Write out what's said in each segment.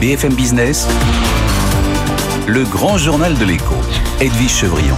BFM Business, le grand journal de l'écho, Edwige Chevrillon.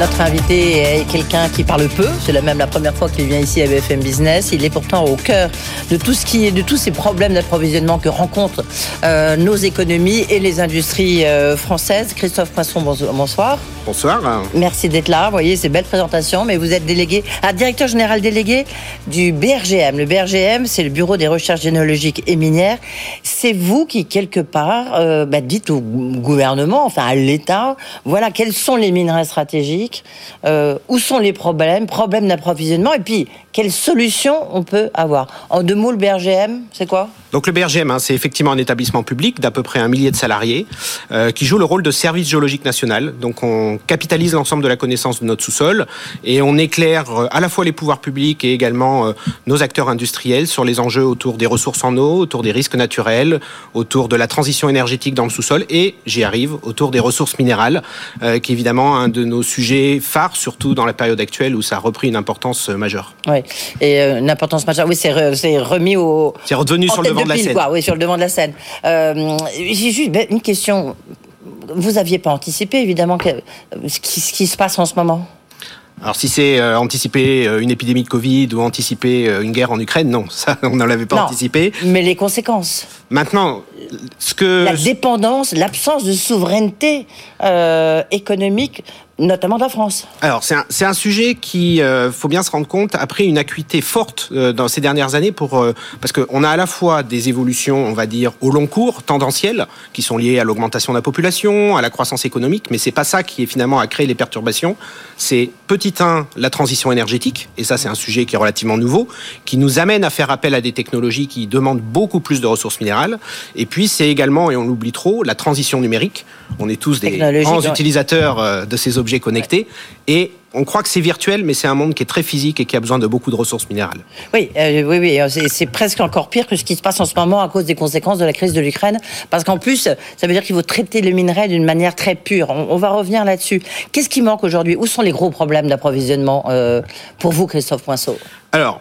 Notre invité est quelqu'un qui parle peu. C'est même la première fois qu'il vient ici à BFM Business. Il est pourtant au cœur de tout ce qui est, de tous ces problèmes d'approvisionnement que rencontrent euh, nos économies et les industries euh, françaises. Christophe Poisson, bonsoir. Bonsoir. Merci d'être là. Vous voyez, c'est belle présentation, mais vous êtes délégué, à directeur général délégué du BRGM. Le BRGM, c'est le Bureau des recherches généalogiques et minières. C'est vous qui, quelque part, euh, bah, dites au gouvernement, enfin à l'État, voilà, quels sont les minerais stratégiques, euh, où sont les problèmes, problèmes d'approvisionnement, et puis quelles solutions on peut avoir. En deux mots, le BRGM, c'est quoi? Donc le BRGM, hein, c'est effectivement un établissement public d'à peu près un millier de salariés euh, qui joue le rôle de service géologique national. Donc on capitalise l'ensemble de la connaissance de notre sous-sol et on éclaire euh, à la fois les pouvoirs publics et également euh, nos acteurs industriels sur les enjeux autour des ressources en eau, autour des risques naturels, autour de la transition énergétique dans le sous-sol et, j'y arrive, autour des ressources minérales, qui est évidemment un de nos sujets phares, surtout dans la période actuelle où ça a repris une importance majeure. Oui, et une importance majeure, oui, c'est remis au... C'est redevenu sur le devant oui, sur le devant de la scène. Euh, j'ai juste ben, une question. Vous n'aviez pas anticipé, évidemment, ce, qui, se passe en ce moment? Alors si c'est euh, anticiper euh, une épidémie de Covid ou anticiper une guerre en Ukraine, non, ça on n'en l'avait pas anticipé. Mais les conséquences? Maintenant, ce que la dépendance, l'absence de souveraineté économique notamment de la France. Alors c'est un, un, sujet qui euh, faut bien se rendre compte a pris une acuité forte euh, dans ces dernières années pour euh, parce qu'on a à la fois des évolutions on va dire au long cours tendancielles qui sont liées à l'augmentation de la population, à la croissance économique, mais c'est pas ça qui est finalement à créer les perturbations. C'est petit 1 la transition énergétique et ça c'est un sujet qui est relativement nouveau qui nous amène à faire appel à des technologies qui demandent beaucoup plus de ressources minérales et puis c'est également et on l'oublie trop la transition numérique. On est tous des grands utilisateurs de ces objets connectés. Et on croit que c'est virtuel, mais c'est un monde qui est très physique et qui a besoin de beaucoup de ressources minérales. Oui, euh, oui, oui. C'est presque encore pire que ce qui se passe en ce moment à cause des conséquences de la crise de l'Ukraine. Parce qu'en plus, ça veut dire qu'il faut traiter le minerai d'une manière très pure. On, va revenir là-dessus. Qu'est-ce qui manque aujourd'hui? Où sont les gros problèmes d'approvisionnement euh, pour vous, Christophe Poinceau? Alors,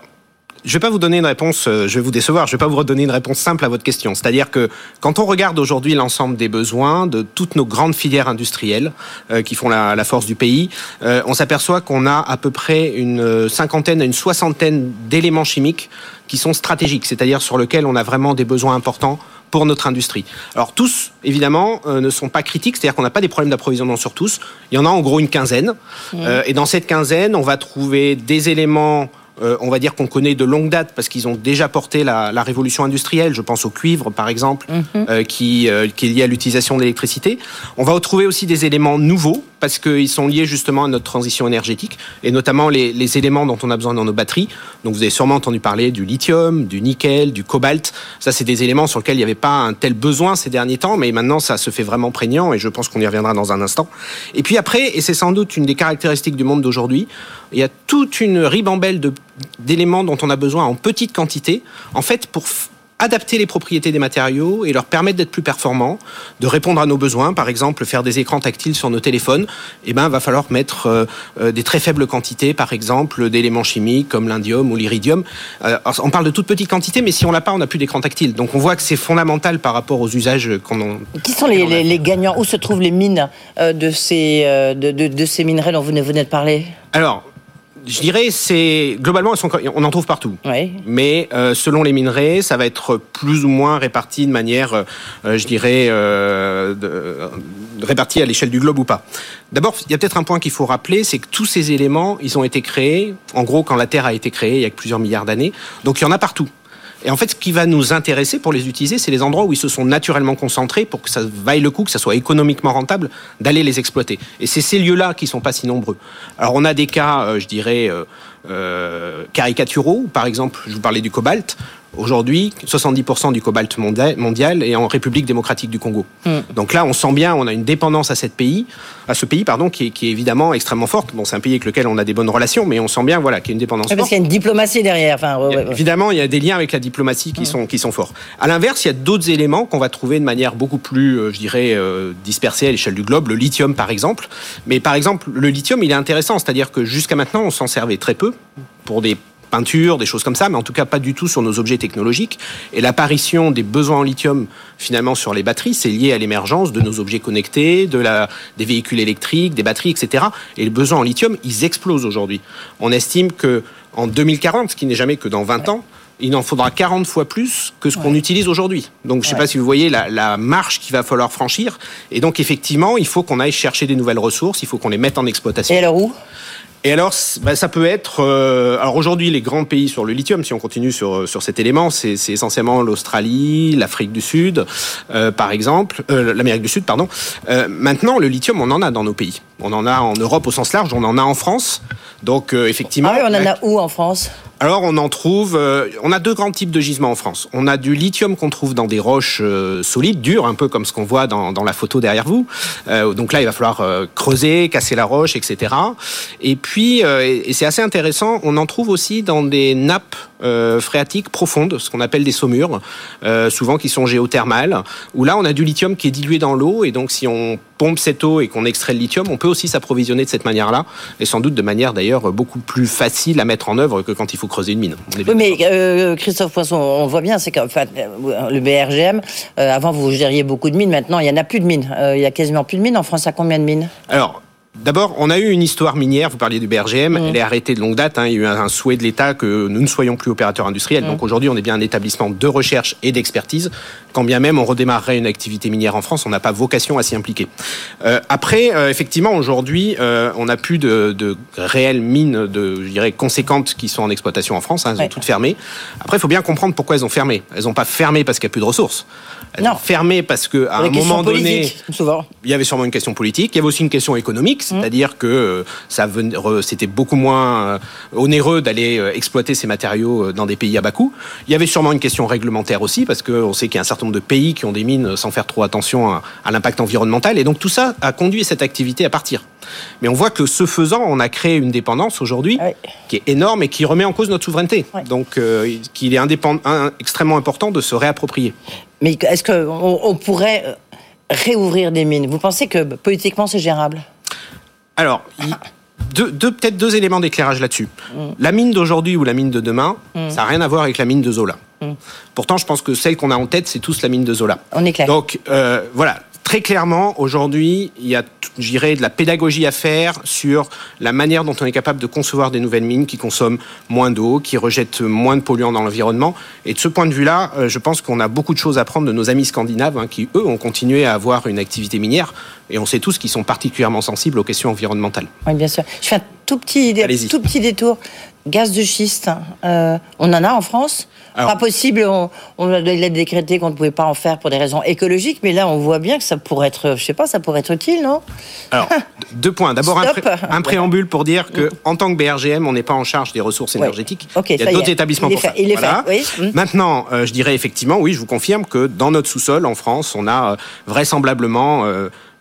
je ne vais pas vous donner une réponse, euh, je vais vous décevoir, je ne vais pas vous redonner une réponse simple à votre question. C'est-à-dire que quand on regarde aujourd'hui l'ensemble des besoins de toutes nos grandes filières industrielles euh, qui font la, force du pays, euh, on s'aperçoit qu'on a à peu près une cinquantaine à une soixantaine d'éléments chimiques qui sont stratégiques, c'est-à-dire sur lesquels on a vraiment des besoins importants pour notre industrie. Alors tous, évidemment, ne sont pas critiques, c'est-à-dire qu'on n'a pas des problèmes d'approvisionnement sur tous. Il y en a en gros une quinzaine. Mmh. et dans cette quinzaine, on va trouver des éléments euh, on va dire qu'on connaît de longue date parce qu'ils ont déjà porté la, révolution industrielle. Je pense au cuivre, par exemple, mhm. euh, qui, euh, qui est lié à l'utilisation de l'électricité. On va retrouver aussi des éléments nouveaux parce qu'ils sont liés justement à notre transition énergétique et notamment les, éléments dont on a besoin dans nos batteries. Donc vous avez sûrement entendu parler du lithium, du nickel, du cobalt. Ça, c'est des éléments sur lesquels il n'y avait pas un tel besoin ces derniers temps, mais maintenant ça se fait vraiment prégnant et je pense qu'on y reviendra dans un instant. Et puis après, et c'est sans doute une des caractéristiques du monde d'aujourd'hui, il y a toute une ribambelle d'éléments dont on a besoin en petite quantité, en fait, pour adapter les propriétés des matériaux et leur permettre d'être plus performants, de répondre à nos besoins, par exemple faire des écrans tactiles sur nos téléphones, eh ben va falloir mettre euh, euh, des très faibles quantités, par exemple d'éléments chimiques comme l'indium ou l'iridium. Euh, on parle de toutes petites quantités, mais si on l'a pas, on n'a plus d'écran tactile. Donc on voit que c'est fondamental par rapport aux usages qu'on a. Qui sont les, gagnants? Où se trouvent les mines de ces de, de, ces minerais dont vous venez de parler? Alors je dirais, c'est globalement, on en trouve partout. Mais euh, selon les minerais, ça va être plus ou moins réparti de manière, euh, euh, je dirais, réparti à l'échelle du globe ou pas. D'abord, il y a peut-être un point qu'il faut rappeler, c'est que tous ces éléments, ils ont été créés, en gros, quand la Terre a été créée, il y a plusieurs milliards d'années. Donc il y en a partout. Et en fait, ce qui va nous intéresser pour les utiliser, c'est les endroits où ils se sont naturellement concentrés pour que ça vaille le coup, que ça soit économiquement rentable d'aller les exploiter. Et c'est ces lieux-là qui sont pas si nombreux. Alors on a des cas, euh, je dirais, euh, euh, caricaturaux. Par exemple, je vous parlais du cobalt. Aujourd'hui, 70% du cobalt mondial est en République démocratique du Congo. Hmm. Donc là, on sent bien, on a une dépendance à, cette pays, à ce pays pardon, qui est, évidemment extrêmement forte. Bon, c'est un pays avec lequel on a des bonnes relations, mais on sent bien voilà, qu'il y a une dépendance forte. Parce qu'il y a une diplomatie derrière. Enfin, Évidemment, il y a des liens avec la diplomatie qui, sont, qui sont forts. À l'inverse, il y a d'autres éléments qu'on va trouver de manière beaucoup plus, euh, je dirais, euh, dispersée à l'échelle du globe. Le lithium, par exemple. Mais par exemple, le lithium, il est intéressant, c'est-à-dire que jusqu'à maintenant, on s'en servait très peu pour des peinture, des choses comme ça, mais en tout cas pas du tout sur nos objets technologiques. Et l'apparition des besoins en lithium finalement sur les batteries, c'est lié à l'émergence de nos objets connectés, de la, des véhicules électriques, des batteries, etc. Et les besoins en lithium, ils explosent aujourd'hui. On estime que en 2040, ce qui n'est jamais que dans 20 ans, il en faudra 40 fois plus que ce qu'on utilise aujourd'hui. Donc je ne sais pas si vous voyez la, la marche qu'il va falloir franchir. Et donc effectivement, il faut qu'on aille chercher des nouvelles ressources, il faut qu'on les mette en exploitation. Et alors où? Et alors, bah, ça peut être. Euh, alors aujourd'hui, les grands pays sur le lithium, si on continue sur sur cet élément, c'est essentiellement l'Australie, l'Afrique du Sud, euh, par exemple, euh, l'Amérique du Sud, pardon. Euh, maintenant, le lithium, on en a dans nos pays. On en a en Europe au sens large, on en a en France. Donc euh, effectivement. Ah oui, on en a où en France? Alors on en trouve, euh, on a deux grands types de gisements en France. On a du lithium qu'on trouve dans des roches euh, solides, dures, un peu comme ce qu'on voit dans, dans, la photo derrière vous. Euh, donc là, il va falloir creuser, casser la roche, etc. Et puis, et c'est assez intéressant, on en trouve aussi dans des nappes phréatiques profondes, ce qu'on appelle des saumures, souvent qui sont géothermales, où là, on a du lithium qui est dilué dans l'eau, et donc si on pompe cette eau et qu'on extrait le lithium, on peut aussi s'approvisionner de cette manière-là, et sans doute de manière d'ailleurs beaucoup plus facile à mettre en œuvre que quand il faut creuser une mine. Oui, mais euh, Christophe Poisson, on voit bien, c'est que le BRGM, euh, avant vous gériez beaucoup de mines, maintenant il n'y en a plus de mines. Euh, il y a quasiment plus de mines. En France, il y a combien de mines? Alors, D'abord, on a eu une histoire minière, vous parliez du BRGM, mmh. elle est arrêtée de longue date, hein. il y a eu un, souhait de l'État que nous ne soyons plus opérateurs industriels. Mmh. Donc aujourd'hui, on est bien un établissement de recherche et d'expertise. Quand bien même on redémarrerait une activité minière en France, on n'a pas vocation à s'y impliquer. Euh, après, euh, effectivement, aujourd'hui, euh, on n'a plus de, de, réelles mines, de, je dirais, conséquentes qui sont en exploitation en France. Hein, elles ouais. ont toutes fermé. Après, il faut bien comprendre pourquoi elles ont fermé. Elles n'ont pas fermé parce qu'il n'y a plus de ressources. Elles non. ont fermé parce qu'à un moment donné, souvent. il y avait sûrement une question politique. Il y avait aussi une question économique c'est-à-dire que ça c'était beaucoup moins onéreux d'aller exploiter ces matériaux dans des pays à bas coût. Il y avait sûrement une question réglementaire aussi, parce qu'on sait qu'il y a un certain nombre de pays qui ont des mines sans faire trop attention à, à l'impact environnemental, et donc tout ça a conduit cette activité à partir. Mais on voit que ce faisant, on a créé une dépendance aujourd'hui oui. qui est énorme et qui remet en cause notre souveraineté. Oui. Donc, euh, qu'il est un, extrêmement important de se réapproprier. Mais est-ce qu'on on pourrait réouvrir des mines? Vous pensez que politiquement c'est gérable? Alors, deux, deux peut-être deux éléments d'éclairage là-dessus. Mm. La mine d'aujourd'hui ou la mine de demain, mm. ça n'a rien à voir avec la mine de Zola. Mm. Pourtant, je pense que celle qu'on a en tête, c'est tous la mine de Zola. On est clair. Donc, euh, voilà. Très clairement, aujourd'hui, il y a, j'irais, de la pédagogie à faire sur la manière dont on est capable de concevoir des nouvelles mines qui consomment moins d'eau, qui rejettent moins de polluants dans l'environnement. Et de ce point de vue-là, euh, je pense qu'on a beaucoup de choses à prendre de nos amis scandinaves, hein, qui, eux, ont continué à avoir une activité minière. Et on sait tous qu'ils sont particulièrement sensibles aux questions environnementales. Oui, bien sûr. Je fais un tout petit, tout petit détour. Gaz de schiste, euh, on en a en France alors, pas possible, on, on a décrété qu'on ne pouvait pas en faire pour des raisons écologiques, mais là on voit bien que ça pourrait être, je sais pas, ça pourrait être utile, non? Alors, deux points. D'abord un, pré un, préambule pour dire que en tant que BRGM, on n'est pas en charge des ressources énergétiques. Oui. Okay, il y a d'autres établissements il pour ça. Il est voilà. fait. Oui. Maintenant, euh, je dirais effectivement, oui, je vous confirme que dans notre sous-sol en France, on a euh, vraisemblablement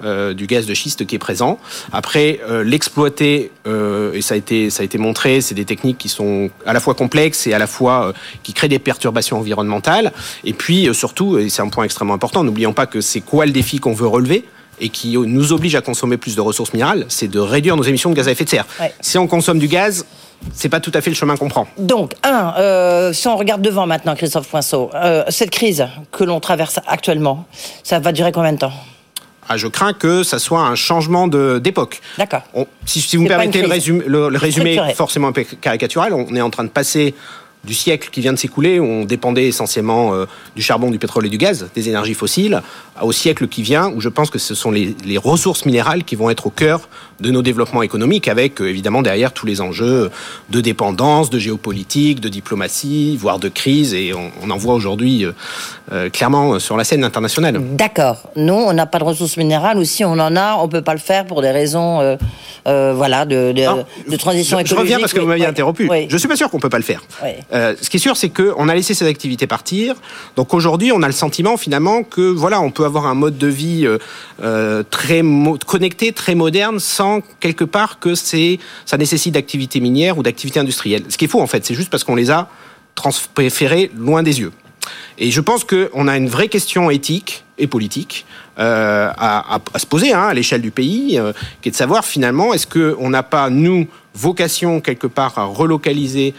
euh, du gaz de schiste qui est présent. Après, euh, l'exploiter, euh, et ça a été, ça a été montré, c'est des techniques qui sont à la fois complexes et à la fois qui créent des perturbations environnementales. Et puis surtout, et c'est un point extrêmement important, n'oublions pas que c'est quoi le défi qu'on veut relever et qui nous oblige à consommer plus de ressources minérales, c'est de réduire nos émissions de gaz à effet de serre. Ouais. Si on consomme du gaz, c'est pas tout à fait le chemin qu'on prend. Donc, un, euh, si on regarde devant maintenant, Christophe Poinceau, euh, cette crise que l'on traverse actuellement, ça va durer combien de temps? Ah, je crains que ça soit un changement d'époque. D'accord. Si, si, vous me permettez le résumé, le, le résumé forcément un peu caricatural, on est en train de passer du siècle qui vient de s'écouler, où on dépendait essentiellement euh, du charbon, du pétrole et du gaz, des énergies fossiles, au siècle qui vient, où je pense que ce sont les, les ressources minérales qui vont être au cœur de nos développements économiques, avec euh, évidemment derrière tous les enjeux de dépendance, de géopolitique, de diplomatie, voire de crise, et on, on en voit aujourd'hui euh, euh, clairement sur la scène internationale. D'accord. Nous, on n'a pas de ressources minérales, ou si on en a, on peut pas le faire pour des raisons, euh, euh, voilà, de, de, Non, de transition je, écologique. je reviens parce que vous m'aviez Oui, interrompu. oui. Je suis pas sûr qu'on peut pas le faire. Ce qui est sûr, c'est qu'on a laissé ces activités partir. Donc aujourd'hui, on a le sentiment finalement que voilà, on peut avoir un mode de vie très connecté, très moderne, sans quelque part que c'est ça nécessite d'activités minières ou d'activités industrielles. Ce qui est faux en fait, c'est juste parce qu'on les a transférés loin des yeux. Et je pense qu'on a une vraie question éthique et politique euh, à, se poser hein, à l'échelle du pays, euh, qui est de savoir finalement est-ce qu'on n'a pas, nous, vocation quelque part à relocaliser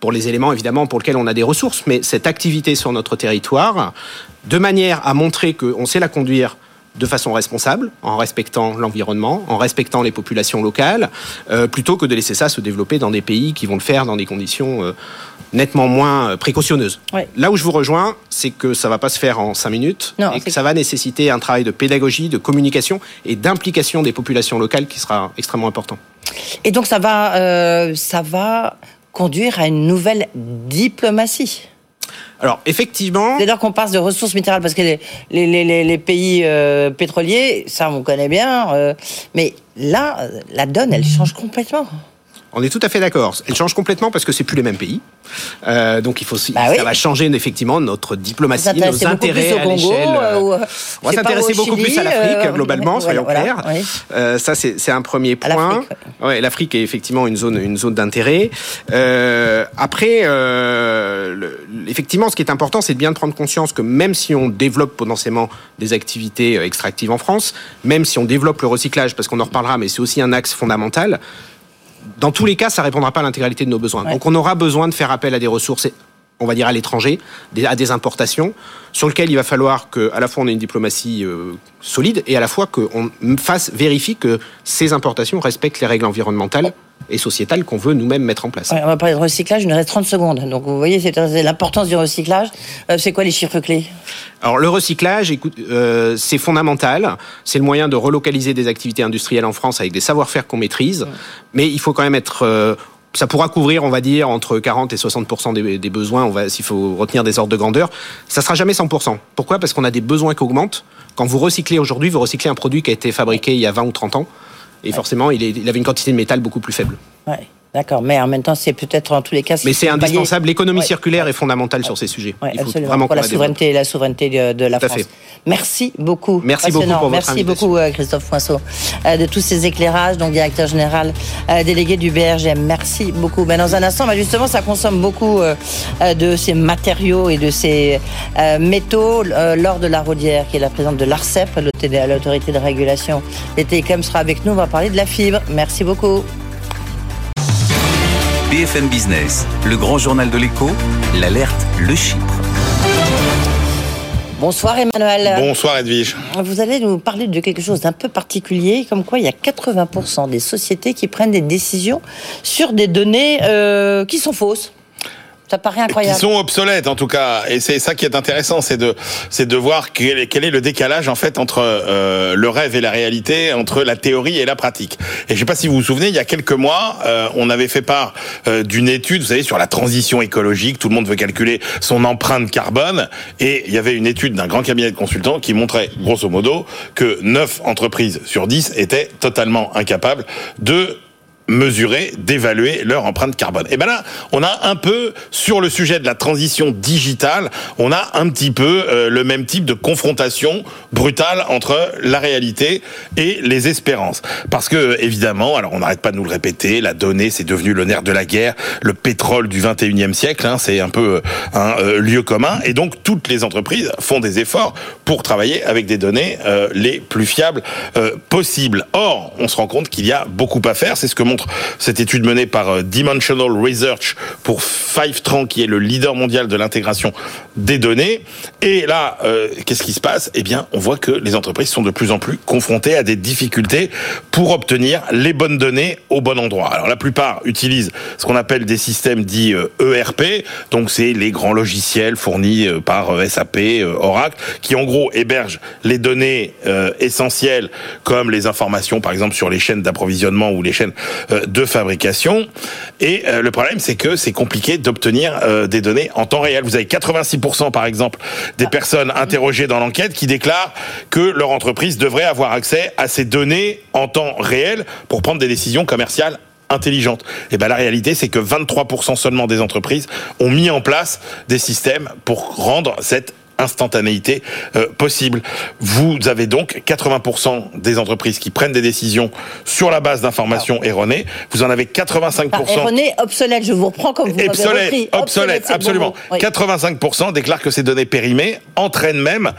pour les éléments évidemment pour lesquels on a des ressources, mais cette activité sur notre territoire, de manière à montrer qu'on sait la conduire de façon responsable, en respectant l'environnement, en respectant les populations locales, euh, plutôt que de laisser ça se développer dans des pays qui vont le faire dans des conditions euh, nettement moins euh, précautionneuses. Ouais. Là où je vous rejoins, c'est que ça va pas se faire en cinq minutes Non, et que ça va nécessiter un travail de pédagogie, de communication et d'implication des populations locales qui sera extrêmement important. Et donc ça va, euh, ça va conduire à une nouvelle diplomatie. Alors effectivement, lors qu'on passe de ressources minérales, parce que les, les, les- les- les pays euh, pétroliers, ça on connaît bien, euh, mais là, la donne, elle change complètement. On est tout à fait d'accord. Elle change complètement parce que c'est plus les mêmes pays. Euh, donc il faut Bah oui. ça va changer effectivement notre diplomatie, nos intérêts à l'échelle. euh, ou, on va s'intéresser au beaucoup Chili, plus à l'Afrique euh, globalement, soyons voilà, clairs. oui. Ça c'est un premier point. l'Afrique, Ouais, est effectivement une zone une zone d'intérêt. Après, effectivement, ce qui est important, c'est de bien prendre conscience que même si on développe potentiellement des activités euh, extractives en France, même si on développe le recyclage, parce qu'on en reparlera, mais c'est aussi un axe fondamental dans tous les cas, ça répondra pas à l'intégralité de nos besoins. Ouais. Donc on aura besoin de faire appel à des ressources, on va dire à l'étranger, à des importations, sur lesquelles il va falloir que, à la fois, on ait une diplomatie euh, solide et à la fois qu'on fasse vérifie que ces importations respectent les règles environnementales et sociétales qu'on veut nous-mêmes mettre en place. Ouais, on va parler de recyclage, il nous reste 30 secondes. Donc vous voyez, c'est c'est l'importance du recyclage. Euh, c'est quoi les chiffres clés? Alors le recyclage, écoute, euh, c'est fondamental. C'est le moyen de relocaliser des activités industrielles en France avec des savoir-faire qu'on maîtrise. Mais il faut quand même être euh, ça pourra couvrir, on va dire, entre 40 et 60 des, des besoins. On va, s'il faut retenir des ordres de grandeur, ça sera jamais 100 Pourquoi? Parce qu'on a des besoins qui augmentent. Quand vous recyclez aujourd'hui, vous recyclez un produit qui a été fabriqué il y a 20 ou 30 ans, et forcément, il, est- il avait une quantité de métal beaucoup plus faible. Ouais, d'accord. Mais en même temps, c'est peut-être en tous les cas. Mais c'est indispensable. L'économie Ouais. circulaire est fondamentale sur ces sujets. Ouais, il faut absolument. vraiment pour la souveraineté, la souveraineté de, de la Tout France. fait. Merci beaucoup. Merci beaucoup Passionnant. pour votre Merci invitation. beaucoup, euh, Christophe Poinceau, euh, de tous ces éclairages, donc directeur général euh, délégué du BRGM. Merci beaucoup. Ben, dans un instant, ben, justement, ça consomme beaucoup de ces matériaux et de ces métaux. Laure de la Rodière, qui est la présidente de l'ARCEP, l'autorité l'autorité de régulation des télécoms, sera avec nous. On va parler de la fibre. Merci beaucoup. BFM Business, le grand journal de l'écho, l'alerte Le Chypre. Bonsoir Emmanuel. Bonsoir Edwige. Vous allez nous parler de quelque chose d'un peu particulier, comme quoi il y a 80% des sociétés qui prennent des décisions sur des données euh, qui sont fausses. Ça paraît Qui incroyable. sont obsolètes en tout cas, et c'est ça qui est intéressant, c'est de c'est de voir quel est, quel est le décalage en fait entre euh, le rêve et la réalité, entre la théorie et la pratique. Et je sais pas si vous vous souvenez, il y a quelques mois, euh, on avait fait part euh, d'une étude, vous savez, sur la transition écologique. Tout le monde veut calculer son empreinte carbone, et il y avait une étude d'un grand cabinet de consultants qui montrait grosso modo que 9 entreprises sur 10 étaient totalement incapables de mesurer, d'évaluer leur empreinte carbone. Et ben là, on a un peu sur le sujet de la transition digitale, on a un petit peu euh, le même type de confrontation brutale entre la réalité et les espérances. Parce que évidemment, alors on n'arrête pas de nous le répéter, la donnée c'est devenu le nerf de la guerre, le pétrole du 21e siècle, hein, c'est un peu un euh, lieu commun et donc toutes les entreprises font des efforts pour travailler avec des données euh, les plus fiables euh, possibles. Or, on se rend compte qu'il y a beaucoup à faire, c'est ce que cette étude menée par euh, Dimensional Research pour Fivetran, qui est le leader mondial de l'intégration des données. Et là, euh, qu'est-ce qui se passe? Eh bien, on voit que les entreprises sont de plus en plus confrontées à des difficultés pour obtenir les bonnes données au bon endroit. Alors, la plupart utilisent ce qu'on appelle des systèmes dits euh, ERP, donc c'est les grands logiciels fournis euh, par SAP, Oracle, qui en gros hébergent les données essentielles comme les informations, par exemple, sur les chaînes d'approvisionnement ou les chaînes de fabrication. Et euh, le problème, c'est que c'est compliqué d'obtenir euh, des données en temps réel. Vous avez 86% par exemple des personnes interrogées dans l'enquête qui déclarent que leur entreprise devrait avoir accès à ces données en temps réel pour prendre des décisions commerciales intelligentes. Et ben la réalité c'est que 23% seulement des entreprises ont mis en place des systèmes pour rendre cette instantanéité euh, possible. Vous avez donc 80% des entreprises qui prennent des décisions sur la base d'informations erronées. Vous en avez 85%. Ah, erroné, obsolète, je vous reprends comme vous repris. Obsolète, bon absolument. mot. Oui. 85% déclarent que ces données périmées entraînent même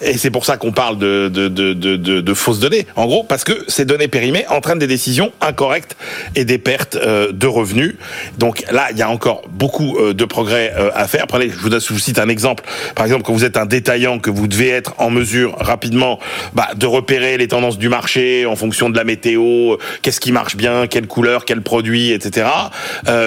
Et c'est pour ça qu'on parle de, de, de, de, de fausses données. En gros, parce que ces données périmées entraînent des décisions incorrectes et des pertes euh, de revenus. Donc là, il y a encore beaucoup euh, de progrès euh, à faire. Prenez, je vous cite un exemple. Par exemple, quand vous êtes un détaillant, que vous devez être en mesure rapidement bah, de repérer les tendances du marché en fonction de la météo, qu'est-ce qui marche bien, quelle couleur, quel produit, etc.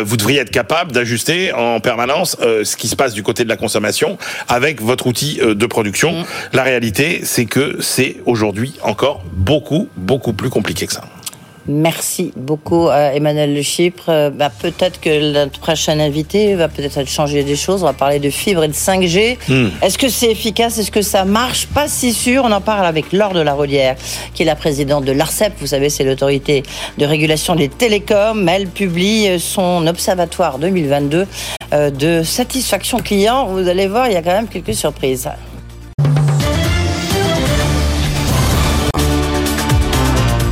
vous devriez être capable d'ajuster en permanence ce qui se passe du côté de la consommation avec votre outil de production. Mmh. La réalité, c'est que c'est aujourd'hui encore beaucoup, beaucoup plus compliqué que ça. Merci beaucoup Emmanuel Le Chypre. Euh, bah, peut-être que notre prochain invité va peut-être changer des choses. On va parler de fibre et de 5G. Hmm. Est-ce que c'est efficace? Est-ce que ça marche? Pas si sûr. On en parle avec Laure de la Rodière, qui est la présidente de l'ARCEP. Vous savez, c'est l'autorité de régulation des télécoms. Elle publie son observatoire 2022 euh, de satisfaction client. Vous allez voir, il y a quand même quelques surprises.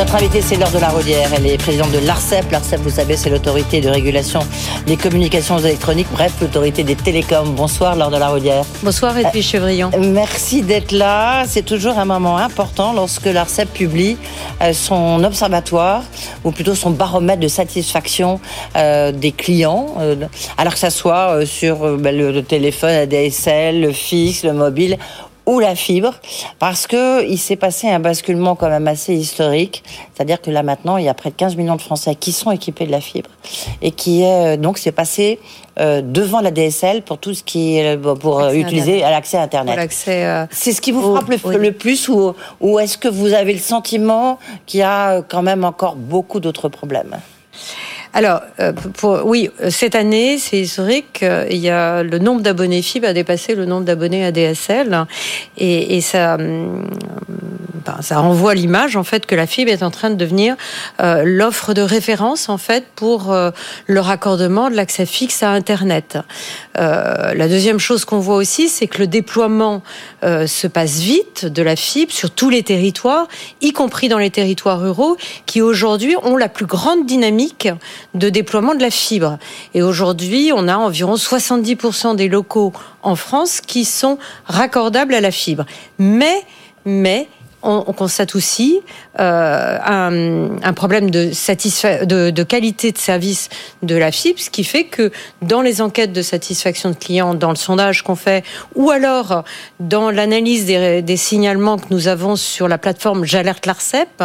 Notre invitée, c'est Laure de la Rodière. Elle est présidente de l'ARCEP. L'ARCEP, vous savez, c'est l'autorité de régulation des communications électroniques, bref, l'autorité des télécoms. Bonsoir, Laure de la Rodière. Bonsoir, Edwige Chevrillon. Euh, merci d'être là. C'est toujours un moment important lorsque l'ARCEP publie euh, son observatoire, ou plutôt son baromètre de satisfaction euh, des clients, alors que ça soit sur ben, le téléphone, ADSL, le fixe, le mobile ou la fibre, parce que il s'est passé un basculement quand même assez historique. C'est-à-dire que là maintenant, il y a près de 15 millions de Français qui sont équipés de la fibre et qui est euh, donc c'est passé euh, devant la DSL pour tout ce qui est euh, pour utiliser l'accès à Internet. C'est ce qui vous frappe le, plus ou, ou est-ce que vous avez le sentiment qu'il y a quand même encore beaucoup d'autres problèmes? Alors, euh, pour, oui, cette année, c'est historique. Il y a le nombre d'abonnés FIB a dépassé le nombre d'abonnés ADSL, et, ça, hum, ben, ça renvoie l'image en fait que la fibre est en train de devenir euh, l'offre de référence en fait pour euh, le raccordement de l'accès fixe à Internet. Euh, la deuxième chose qu'on voit aussi, c'est que le déploiement euh, se passe vite de la fibre sur tous les territoires, y compris dans les territoires ruraux, qui aujourd'hui ont la plus grande dynamique de déploiement de la fibre. Et aujourd'hui, on a environ 70% des locaux en France qui sont raccordables à la fibre. Mais, mais, on, constate aussi euh, un, problème de, qualité de service de la fibre, ce qui fait que dans les enquêtes de satisfaction de clients, dans le sondage qu'on fait, ou alors dans l'analyse des, signalements que nous avons sur la plateforme J'alerte l'ARCEP,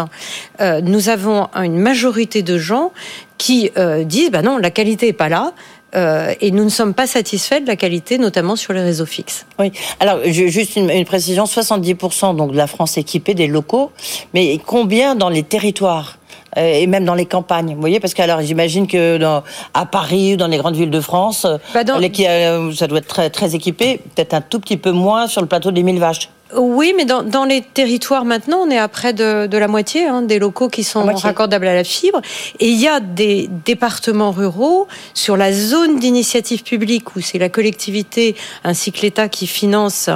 euh, nous avons une majorité de gens qui euh, disent bah non, la qualité est pas là. Euh, et nous ne sommes pas satisfaits de la qualité, notamment sur les réseaux fixes. Oui. Alors, juste une, précision 70% donc de la France équipée des locaux, mais combien dans les territoires euh, et même dans les campagnes? Vous voyez, parce que alors j'imagine que dans, à Paris ou dans les grandes villes de France, bah ça doit être très, très équipé, peut-être un tout petit peu moins sur le plateau des Mille Vaches. Oui, mais dans, dans, les territoires maintenant, on est à près de, de la moitié hein, des locaux qui sont raccordables à la fibre. Et il y a des départements ruraux sur la zone d'initiative publique où c'est la collectivité ainsi que l'État qui finance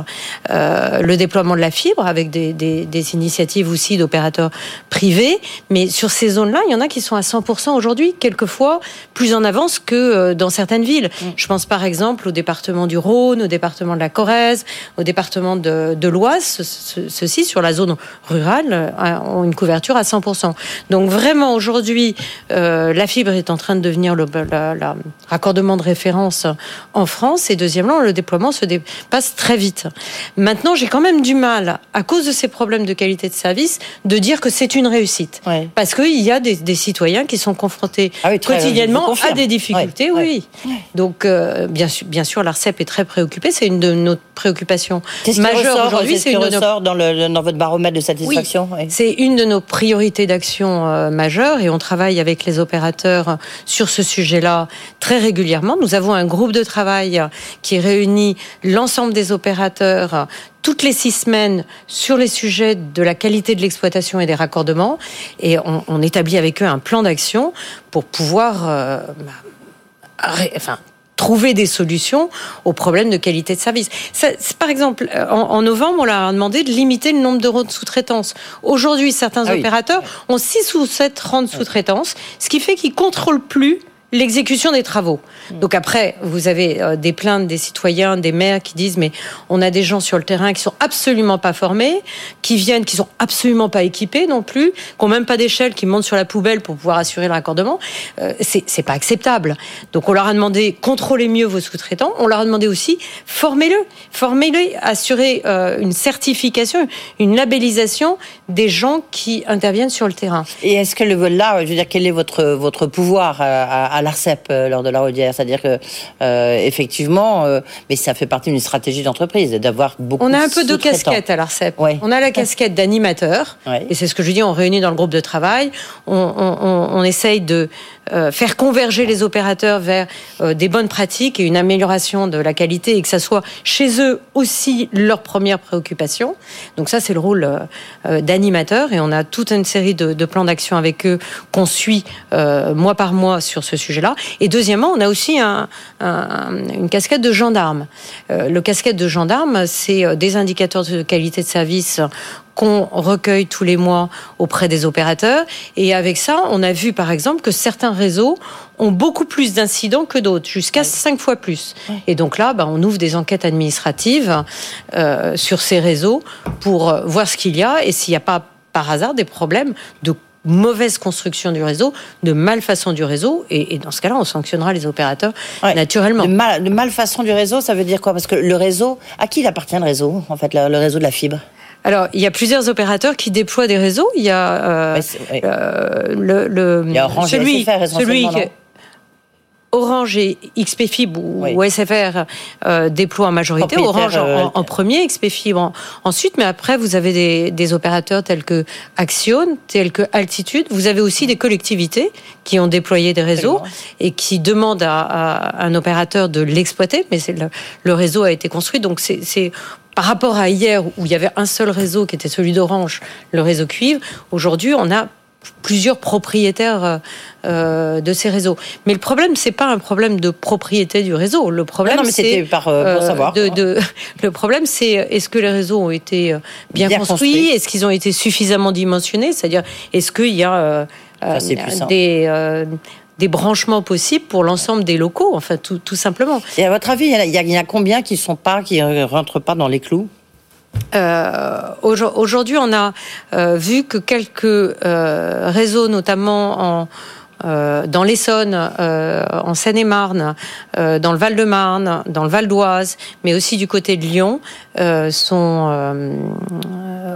euh, le déploiement de la fibre avec des, des, des initiatives aussi d'opérateurs privés. Mais sur ces zones-là, il y en a qui sont à 100% aujourd'hui, quelquefois plus en avance que euh, dans certaines villes. Mm. Je pense par exemple au département du Rhône, au département de la Corrèze, au département de, de ceux-ci, sur la zone rurale, euh, ont une couverture à 100%. Donc vraiment, aujourd'hui, euh, la fibre est en train de devenir le raccordement de référence en France. Et deuxièmement, le déploiement se passe très vite. Maintenant, j'ai quand même du mal, à cause de ces problèmes de qualité de service, de dire que c'est une réussite. Parce qu'il y a des, citoyens qui sont confrontés ah quotidiennement à des difficultés. Oui. Donc, euh, bien sûr, bien sûr l'ARCEP est très préoccupée. C'est une de nos préoccupations majeures aujourd'hui c'est une ressort dans, le, dans, votre baromètre de satisfaction. C'est une de nos priorités d'action euh, majeures et on travaille avec les opérateurs sur ce sujet-là très régulièrement. Nous avons un groupe de travail qui réunit l'ensemble des opérateurs toutes les six semaines sur les sujets de la qualité de l'exploitation et des raccordements et on, établit avec eux un plan d'action pour pouvoir euh, bah, enfin, trouver des solutions aux problèmes de qualité de service. par exemple, euh, en, novembre, on leur a demandé de limiter le nombre de sous-traitance. Aujourd'hui, certains ah opérateurs ont 6 ou 7 rangs de sous-traitance, ce qui fait qu'ils contrôlent plus l'exécution des travaux. Donc après, vous avez euh, des plaintes des citoyens, des maires qui disent mais on a des gens sur le terrain qui sont absolument pas formés, qui viennent, qui sont absolument pas équipés non plus, qui ont même pas d'échelle, qui montent sur la poubelle pour pouvoir assurer le raccordement. Euh, c'est c'est pas acceptable. Donc on leur a demandé contrôlez mieux vos sous-traitants. On leur a demandé aussi formez-le, formez-le, assurez euh, une certification, une labellisation des gens qui interviennent sur le terrain. Et est-ce que le là, je veux dire, quel est votre votre pouvoir euh, à, à l'Arcep euh, lors de la Rodière C'est-à-dire que euh, effectivement, euh, mais ça fait partie d'une stratégie d'entreprise d'avoir beaucoup. On a un peu de sous-traitants. casquette à l'ARCEP. Ouais. On a la casquette d'animateur, Ouais. et c'est ce que je dis, on réunit dans le groupe de travail, on, on, on- on essaye de faire converger les opérateurs vers euh, des bonnes pratiques et une amélioration de la qualité, et que ça soit chez eux aussi leur première préoccupation. Donc ça, c'est le rôle euh, euh, d'animateur, et on a toute une série de, plans d'action avec eux qu'on suit euh, mois par mois sur ce sujet-là. Et deuxièmement, on a aussi un, un- une casquette de gendarme. Euh, le casquette de gendarme, c'est euh, des indicateurs de qualité de service qu'on recueille tous les mois auprès des opérateurs. Et avec ça, on a vu par exemple que certains réseaux ont beaucoup plus d'incidents que d'autres, jusqu'à cinq fois plus. Et donc là, bah, on ouvre des enquêtes administratives euh, sur ces réseaux pour euh, voir ce qu'il y a et s'il n'y a pas par hasard des problèmes de mauvaise construction du réseau, de malfaçon du réseau, et, et dans ce cas-là, on sanctionnera les opérateurs Ouais. naturellement. Le, mal, le malfaçon du réseau, ça veut dire quoi? Parce que le réseau, à qui il appartient le réseau En fait, le, le réseau de la fibre? Alors, il y a plusieurs opérateurs qui déploient des réseaux. Il y a euh, Ouais, c'est- ouais. euh, le, le- Il y a Orange et celui, SFR que- Orange et XP Fibre ou, Oui. ou SFR euh, déploient en majorité. Orange en, euh, en- premier, XP Fibre en- ensuite, mais après vous avez des, des opérateurs tels que Axione, tels que Altitude. Vous avez aussi des collectivités qui ont déployé des réseaux Absolument. et qui demandent à, à un opérateur de l'exploiter, mais le, le réseau a été construit, donc c'est par rapport à hier où il y avait un seul réseau qui était celui d'Orange, le réseau cuivre. Aujourd'hui, on a plusieurs propriétaires euh, euh, de ces réseaux. Mais le problème, c'est pas un problème de propriété du réseau. Le problème, Non, non, mais c'était c'est par, euh, pour savoir. de- de- le problème, c'est est-ce que les réseaux ont été bien, Bien construits, construits. est-ce qu'ils ont été suffisamment dimensionnés, c'est-à-dire est-ce qu'il y a euh, Ça, des des branchements possibles pour l'ensemble des locaux, enfin tout, tout simplement. Et à votre avis, il y en a, il y a- combien qui sont pas, qui ne rentrent pas dans les clous? Euh, aujo- Aujourd'hui, on a euh, vu que quelques euh, réseaux, notamment en euh, dans l'Essonne, euh, en Seine-et-Marne, euh, dans le Val-de-Marne, dans le Val d'Oise, mais aussi du côté de Lyon, euh, sont, euh,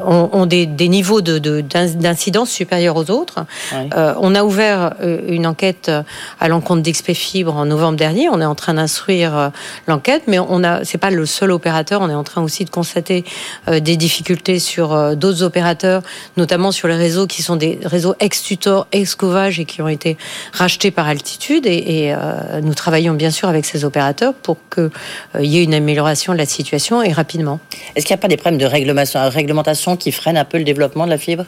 ont, ont des, des niveaux de- de- d'incidence supérieurs aux autres. Ouais. Euh, on a ouvert euh, une enquête à l'encontre d'XP Fibre en novembre dernier. On est en train d'instruire euh, l'enquête, mais on a, c'est pas le seul opérateur. On est en train aussi de constater euh, des difficultés sur euh, d'autres opérateurs, notamment sur les réseaux qui sont des réseaux ex-tutor, ex-covage et qui ont été rachetés par Altitude. Et, et, euh, nous travaillons bien sûr avec ces opérateurs pour qu'il y ait une amélioration de la situation et rapidement. Est-ce qu'il n'y a pas des problèmes de réglementation, réglementation qui freinent un peu le développement de la fibre?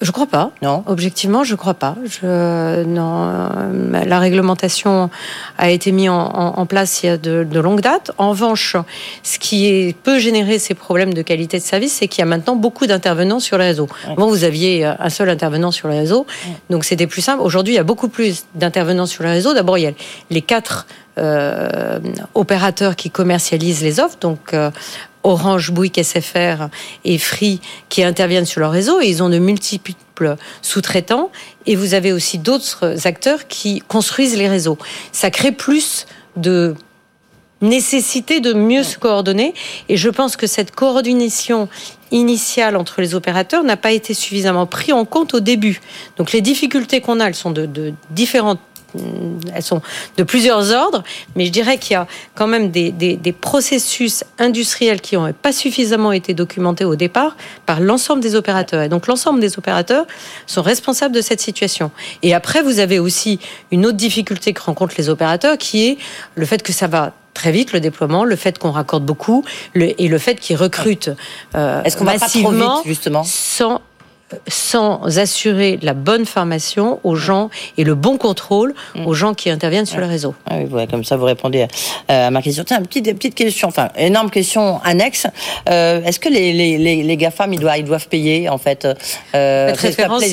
Je crois pas. Non? Objectivement, je crois pas. Je, non, euh, la réglementation a été mise en, en- en place il y a de, de longue date. En revanche, ce qui est, peut générer ces problèmes de qualité de service, c'est qu'il y a maintenant beaucoup d'intervenants sur le réseau. Avant, vous aviez un seul intervenant sur le réseau, donc c'était plus simple. Aujourd'hui, il y a beaucoup plus d'intervenants sur le réseau. D'abord, il y a les quatre euh, opérateurs qui commercialisent les offres, donc euh, Orange, Bouygues, SFR et Free qui interviennent sur leur réseau et ils ont de multiples sous-traitants et vous avez aussi d'autres acteurs qui construisent les réseaux. Ça crée plus de nécessité de mieux se coordonner et je pense que cette coordination initiale entre les opérateurs n'a pas été suffisamment pris en compte au début. Donc les difficultés qu'on a, elles sont de, de différentes elles sont de plusieurs ordres, mais je dirais qu'il y a quand même des, des, des processus industriels qui n'ont pas suffisamment été documentés au départ par l'ensemble des opérateurs. Et donc l'ensemble des opérateurs sont responsables de cette situation. Et après, vous avez aussi une autre difficulté que rencontrent les opérateurs, qui est le fait que ça va très vite le déploiement, le fait qu'on raccorde beaucoup le, et le fait qu'ils recrutent euh, Est-ce qu'on va pas trop massivement vite, justement? sans sans assurer la bonne formation aux gens et le bon contrôle aux gens qui interviennent sur le réseau. Ah oui, ouais, comme ça vous répondez à ma question. Tiens, une petite, petite question, enfin, énorme question annexe. Euh, Est-ce que les, les, les, les GAFAM, ils doivent, ils doivent payer, en fait euh, faites, référence,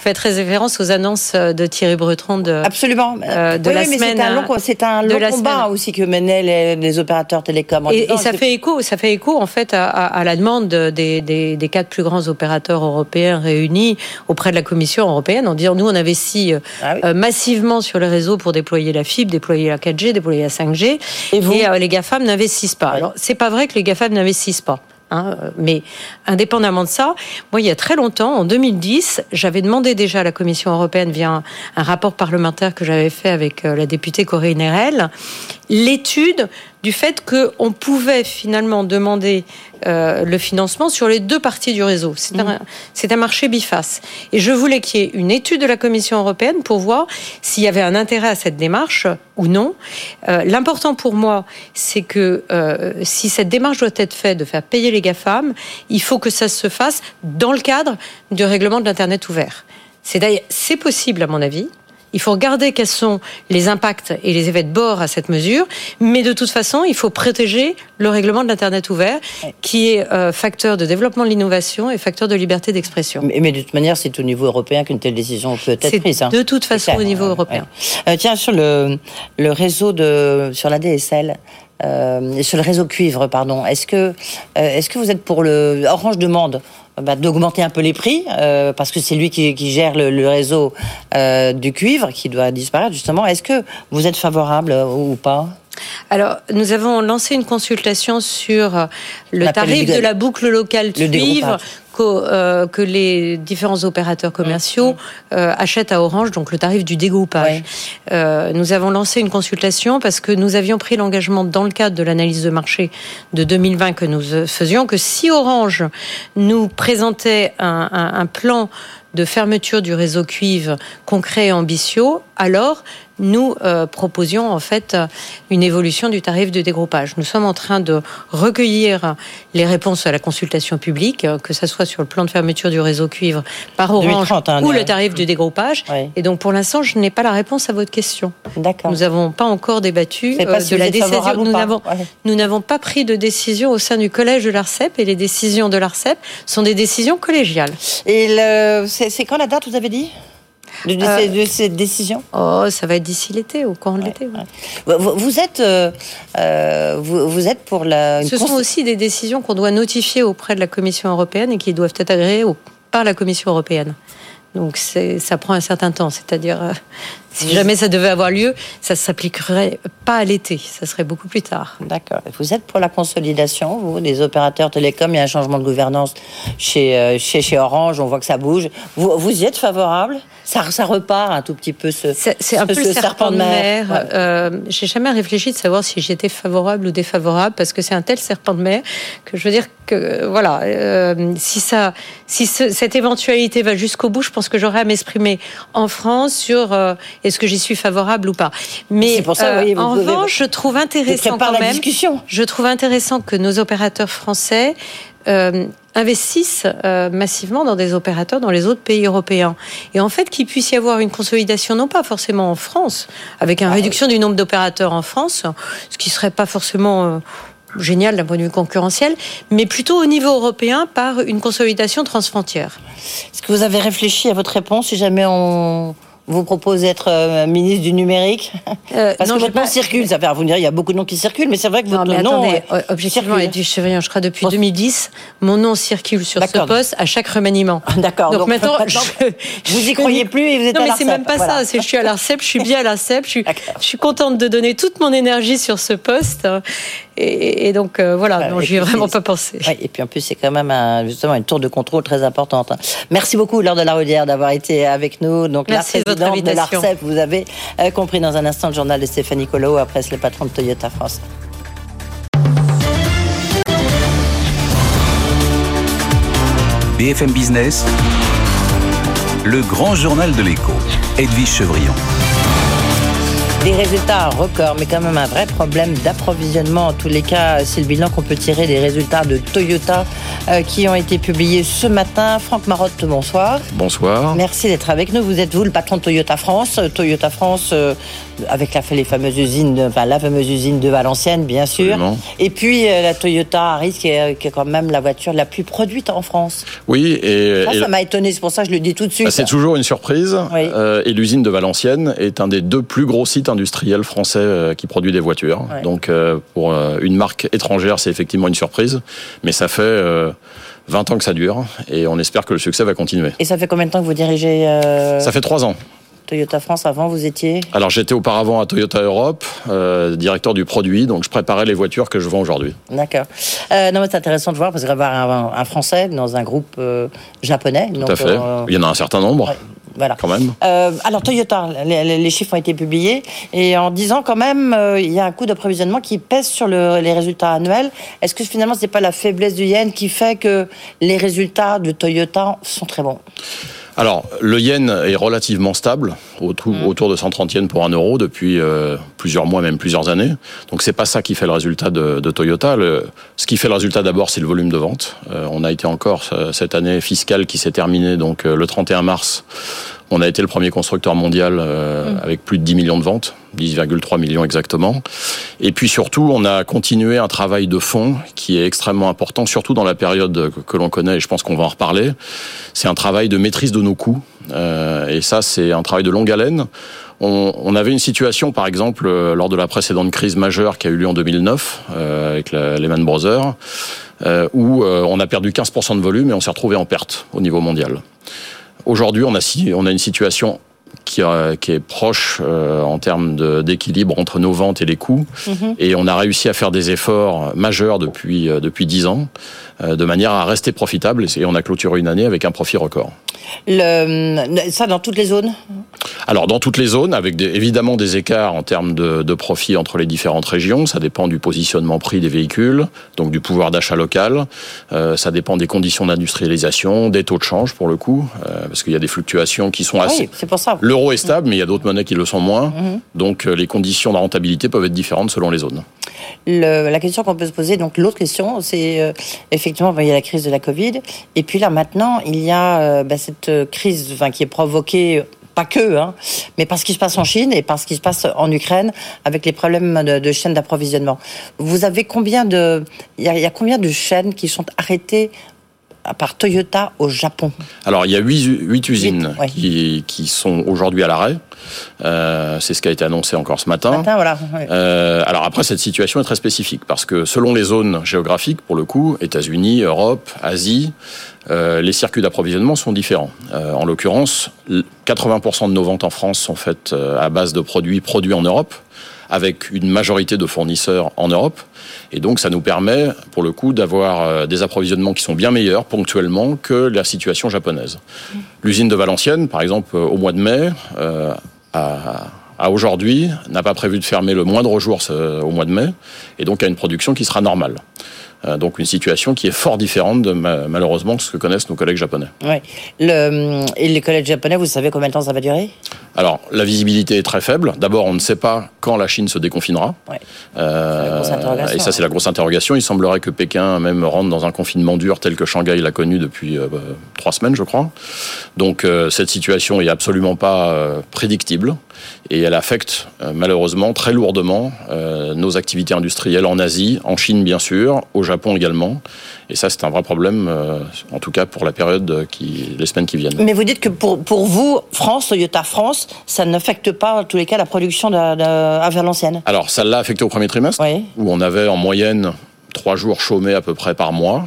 faites référence aux annonces de Thierry Breton de, Absolument. Euh, de oui, la oui, mais semaine. c'est un long, un long combat aussi que menaient les, les opérateurs télécoms. Et, et, ça fait écho, ça fait écho en fait à, à, à la demande des, des, des, quatre plus grands opérateurs européens réunis auprès de la Commission européenne en disant nous on investit ah oui. euh, massivement sur le réseau pour déployer la fibre, déployer la 4G, déployer la 5G, et, vous et euh, les GAFAM n'investissent pas. Oui. Alors c'est pas vrai que les GAFAM n'investissent pas. Hein, mais indépendamment de ça, moi, il y a très longtemps, en 2010, j'avais demandé déjà à la Commission européenne, via un, un rapport parlementaire que j'avais fait avec euh, la députée Corinne Nerel, l'étude du fait qu'on pouvait finalement demander euh, le financement sur les deux parties du réseau. C'est mmh. un, un, marché biface. Et je voulais qu'il y ait une étude de la Commission européenne pour voir s'il y avait un intérêt à cette démarche ou non. Euh, L'important pour moi, c'est que euh, si cette démarche doit être faite de faire payer les GAFAM, il faut que ça se fasse dans le cadre du règlement de l'Internet ouvert. C'est possible, à mon avis. Il faut regarder quels sont les impacts et les effets de bord à cette mesure, mais de toute façon, il faut protéger le règlement de l'Internet ouvert, qui est euh, facteur de développement de l'innovation et facteur de liberté d'expression. Mais, mais, de toute manière, c'est au niveau européen qu'une telle décision peut être prise. Hein. De toute façon, au niveau européen. Ouais. Euh, tiens, sur le, le réseau de, sur la DSL, euh, sur le réseau cuivre, pardon. Est-ce que, euh, est-ce que vous êtes pour le Orange demande bah, d'augmenter un peu les prix euh, parce que c'est lui qui, qui gère le, le réseau euh, du cuivre qui doit disparaître justement. Est-ce que vous êtes favorable ou pas? Alors, nous avons lancé une consultation sur le tarif de la boucle locale cuivre que, euh, que, les différents opérateurs commerciaux euh, achètent à Orange, donc le tarif du dégroupage. Ouais. Euh, nous avons lancé une consultation parce que nous avions pris l'engagement dans le cadre de l'analyse de marché de 2020 que nous faisions que si Orange nous présentait un, un, un plan de fermeture du réseau cuivre concret et ambitieux, alors nous euh, proposions en fait une évolution du tarif de dégroupage. Nous sommes en train de recueillir les réponses à la consultation publique, que ce soit sur le plan de fermeture du réseau cuivre par Orange 2030, hein, ou le tarif du dégroupage. Oui. Et donc pour l'instant, je n'ai pas la réponse à votre question. D'accord. Nous n'avons pas encore débattu pas euh, si de la décision. Nous n'avons ouais. nous n'avons pas pris de décision au sein du collège de l'Arcep et les décisions de l'Arcep sont des décisions collégiales. Et c'est quand la date vous avez dit? De, de, euh, de, cette décision Oh, ça va être d'ici l'été, au courant de ouais, l'été. Ouais. Vous, vous, êtes, euh, vous, vous, êtes pour la. Ce sont aussi des décisions qu'on doit notifier auprès de la Commission européenne et qui doivent être agréées au, par la Commission européenne. Donc ça prend un certain temps, c'est-à-dire euh, si jamais ça devait avoir lieu, ça s'appliquerait pas à l'été, ça serait beaucoup plus tard. D'accord. Vous êtes pour la consolidation, vous, des opérateurs télécoms, il y a un changement de gouvernance chez, euh, chez, chez Orange, on voit que ça bouge. Vous, vous y êtes favorable? Ça, ça repart un tout petit peu ce C'est un peu ce, serpent, serpent de mer. mer. Ouais. Euh, J'ai jamais réfléchi de savoir si j'étais favorable ou défavorable parce que c'est un tel serpent de mer que je veux dire que voilà, euh, si ça, si ce, cette éventualité va jusqu'au bout, je pense que j'aurai à m'exprimer en France sur euh, est-ce que j'y suis favorable ou pas? Mais pour ça, oui, en revanche, je trouve intéressant quand même. Discussion. Je trouve intéressant que nos opérateurs français euh, investissent euh, massivement dans des opérateurs dans les autres pays européens. Et en fait, qu'il puisse y avoir une consolidation, non pas forcément en France, avec une ah, réduction du nombre d'opérateurs en France, ce qui serait pas forcément euh, génial d'un point de vue concurrentiel, mais plutôt au niveau européen par une consolidation transfrontière. Est-ce que vous avez réfléchi à votre réponse si jamais on vous propose d'être euh, ministre du numérique euh, Parce non, que votre nom pas... circule, ça fait, vous me dire, il y a beaucoup de noms qui circulent, mais c'est vrai que votre non, mais nom. Attendez, euh, objectivement, Edwige Chevrillon, je crois depuis bon. 2010, mon nom circule sur ce poste à chaque remaniement. D'accord. Donc, donc, maintenant, maintenant je... vous y croyez plus et vous êtes non, à mais c'est même pas voilà. ça. Je suis à l'Arcep, je suis bien à l'Arcep, je suis, je suis contente de donner toute mon énergie sur ce poste. Et, et donc euh, voilà, non, j'y ai vraiment pas pensé. Ouais, et puis en plus, c'est quand même un, justement une tour de contrôle très importante. Merci beaucoup, Laure de la Rodière, d'avoir été avec nous. Donc Merci la présidente de l'Arcep, vous avez euh, compris dans un instant le journal de Stéphanie Colo, après le patron de Toyota France. BFM Business, le grand journal de l'écho, Edwige Chevrillon. Des résultats records, mais quand même un vrai problème d'approvisionnement. En tous les cas, c'est le bilan qu'on peut tirer des résultats de Toyota euh, qui ont été publiés ce matin. Franck Marotte, bonsoir. Bonsoir. Merci d'être avec nous. Vous êtes vous le patron de Toyota France. Euh, Toyota France, euh, avec la, les fameuses usines, de- enfin la fameuse usine de Valenciennes, bien sûr. Absolument. Et puis euh, la Toyota Harris, qui est, qui est quand même la voiture la plus produite en France. Oui, et, Ça, et- ça m'a étonné. C'est pour ça que je le dis tout de suite. bah, c'est toujours une surprise. Oui. Et l'usine de Valenciennes est un des deux plus gros sites industriels français euh, qui produit des voitures. Ouais. Donc euh, pour euh, une marque étrangère, c'est effectivement une surprise. Mais ça fait euh, 20 ans que ça dure et on espère que le succès va continuer. Et ça fait combien de temps que vous dirigez euh, Ça fait trois ans. Toyota France Avant, vous étiez Alors j'étais auparavant à Toyota Europe, euh, directeur du produit, donc je préparais les voitures que je vends aujourd'hui. D'accord. Euh, non, mais c'est intéressant de voir parce qu'avoir un, un Français dans un groupe euh, japonais. Tout donc, à fait. Il y en a un certain nombre, ouais, voilà. quand même. Euh, alors Toyota, les, chiffres ont été publiés et en disant quand même euh, il y a un coût d'approvisionnement qui pèse sur le- les résultats annuels. Est-ce que finalement c'est pas la faiblesse du yen qui fait que les résultats de Toyota sont très bons? Alors, le yen est relativement stable, autour, autour de 130 yens pour un euro depuis euh, plusieurs mois, même plusieurs années. Donc, c'est pas ça qui fait le résultat de, de Toyota. Le, ce qui fait le résultat d'abord, c'est le volume de vente. Euh, on a été encore euh, cette année fiscale qui s'est terminée donc le 31 mars. On a été le premier constructeur mondial euh, avec plus de 10 millions de ventes, 10,3 millions exactement. Et puis surtout, on a continué un travail de fond qui est extrêmement important, surtout dans la période que, que l'on connaît, et je pense qu'on va en reparler. C'est un travail de maîtrise de nos coûts. Euh, et ça, c'est un travail de longue haleine. On, on avait une situation, par exemple, euh, lors de la précédente crise majeure qui a eu lieu en 2009 euh, avec la Lehman Brothers, euh, où euh, on a perdu 15% de volume et on s'est retrouvé en perte au niveau mondial. Aujourd'hui, on a, si- on a une situation qui, qui est proche euh, en termes d'équilibre entre nos ventes et les coûts. Et on a réussi à faire des efforts majeurs depuis euh, depuis dix ans, euh, de manière à rester profitable. Et on a clôturé une année avec un profit record. le, Ça dans toutes les zones? Alors dans toutes les zones, avec des- évidemment des écarts en termes de, de profit entre les différentes régions, ça dépend du positionnement prix des véhicules, donc du pouvoir d'achat local, Euh, ça dépend des conditions d'industrialisation, des taux de change pour le coup, euh, parce qu'il y a des fluctuations qui sont assez... Oui, c'est pour ça. L'euro est stable, mais il y a d'autres monnaies qui le sont moins, donc euh, les conditions de rentabilité peuvent être différentes selon les zones. Le- la question qu'on peut se poser, donc l'autre question, c'est euh, effectivement, ben, il y a la crise de la Covid, et puis là maintenant, il y a euh, ben, cette euh, crise enfin, qui est provoquée, pas que, hein, mais par ce qui se passe en Chine et par ce qui se passe en Ukraine, avec les problèmes de, de chaînes d'approvisionnement. Vous avez combien de, il y, a, il y a combien de chaînes qui sont arrêtées par Toyota au Japon? Alors, il y a huit, huit usines ouais. qui, qui sont aujourd'hui à l'arrêt. Euh, c'est ce qui a été annoncé encore ce matin. Matin, voilà. ouais. Euh, alors après, cette situation est très spécifique parce que selon les zones géographiques, pour le coup, États-Unis, Europe, Asie, euh, les circuits d'approvisionnement sont différents. Euh, en l'occurrence, l- 80% de nos ventes en France sont faites euh, à base de produits produits en Europe, avec une majorité de fournisseurs en Europe. Et donc, ça nous permet, pour le coup, d'avoir des approvisionnements qui sont bien meilleurs ponctuellement que la situation japonaise. L'usine de Valenciennes, par exemple, au mois de mai, à aujourd'hui, n'a pas prévu de fermer le moindre jour au mois de mai, et donc a une production qui sera normale. Euh, donc une situation qui est fort différente de ma- malheureusement de ce que connaissent nos collègues japonais. Ouais. Le, et les collèges japonais, vous savez combien de temps ça va durer? Alors la visibilité est très faible. D'abord, on ne sait pas quand la Chine se déconfinera. Ouais. Euh, et ça, c'est la grosse interrogation. Il semblerait que Pékin même rentre dans un confinement dur tel que Shanghai l'a connu depuis euh, trois semaines, je crois. Donc euh, cette situation est absolument pas prédictible et elle affecte malheureusement très lourdement nos activités industrielles en Asie, en Chine bien sûr, au Japon également. Et ça, c'est un vrai problème, euh, en tout cas pour la période qui, les semaines qui viennent. Mais vous dites que pour, pour vous, France, Toyota France, ça n'affecte pas, en tous les cas, la production de, de, à Valenciennes Alors, ça l'a affecté au premier trimestre, Oui. où on avait en moyenne trois jours chômés à peu près par mois.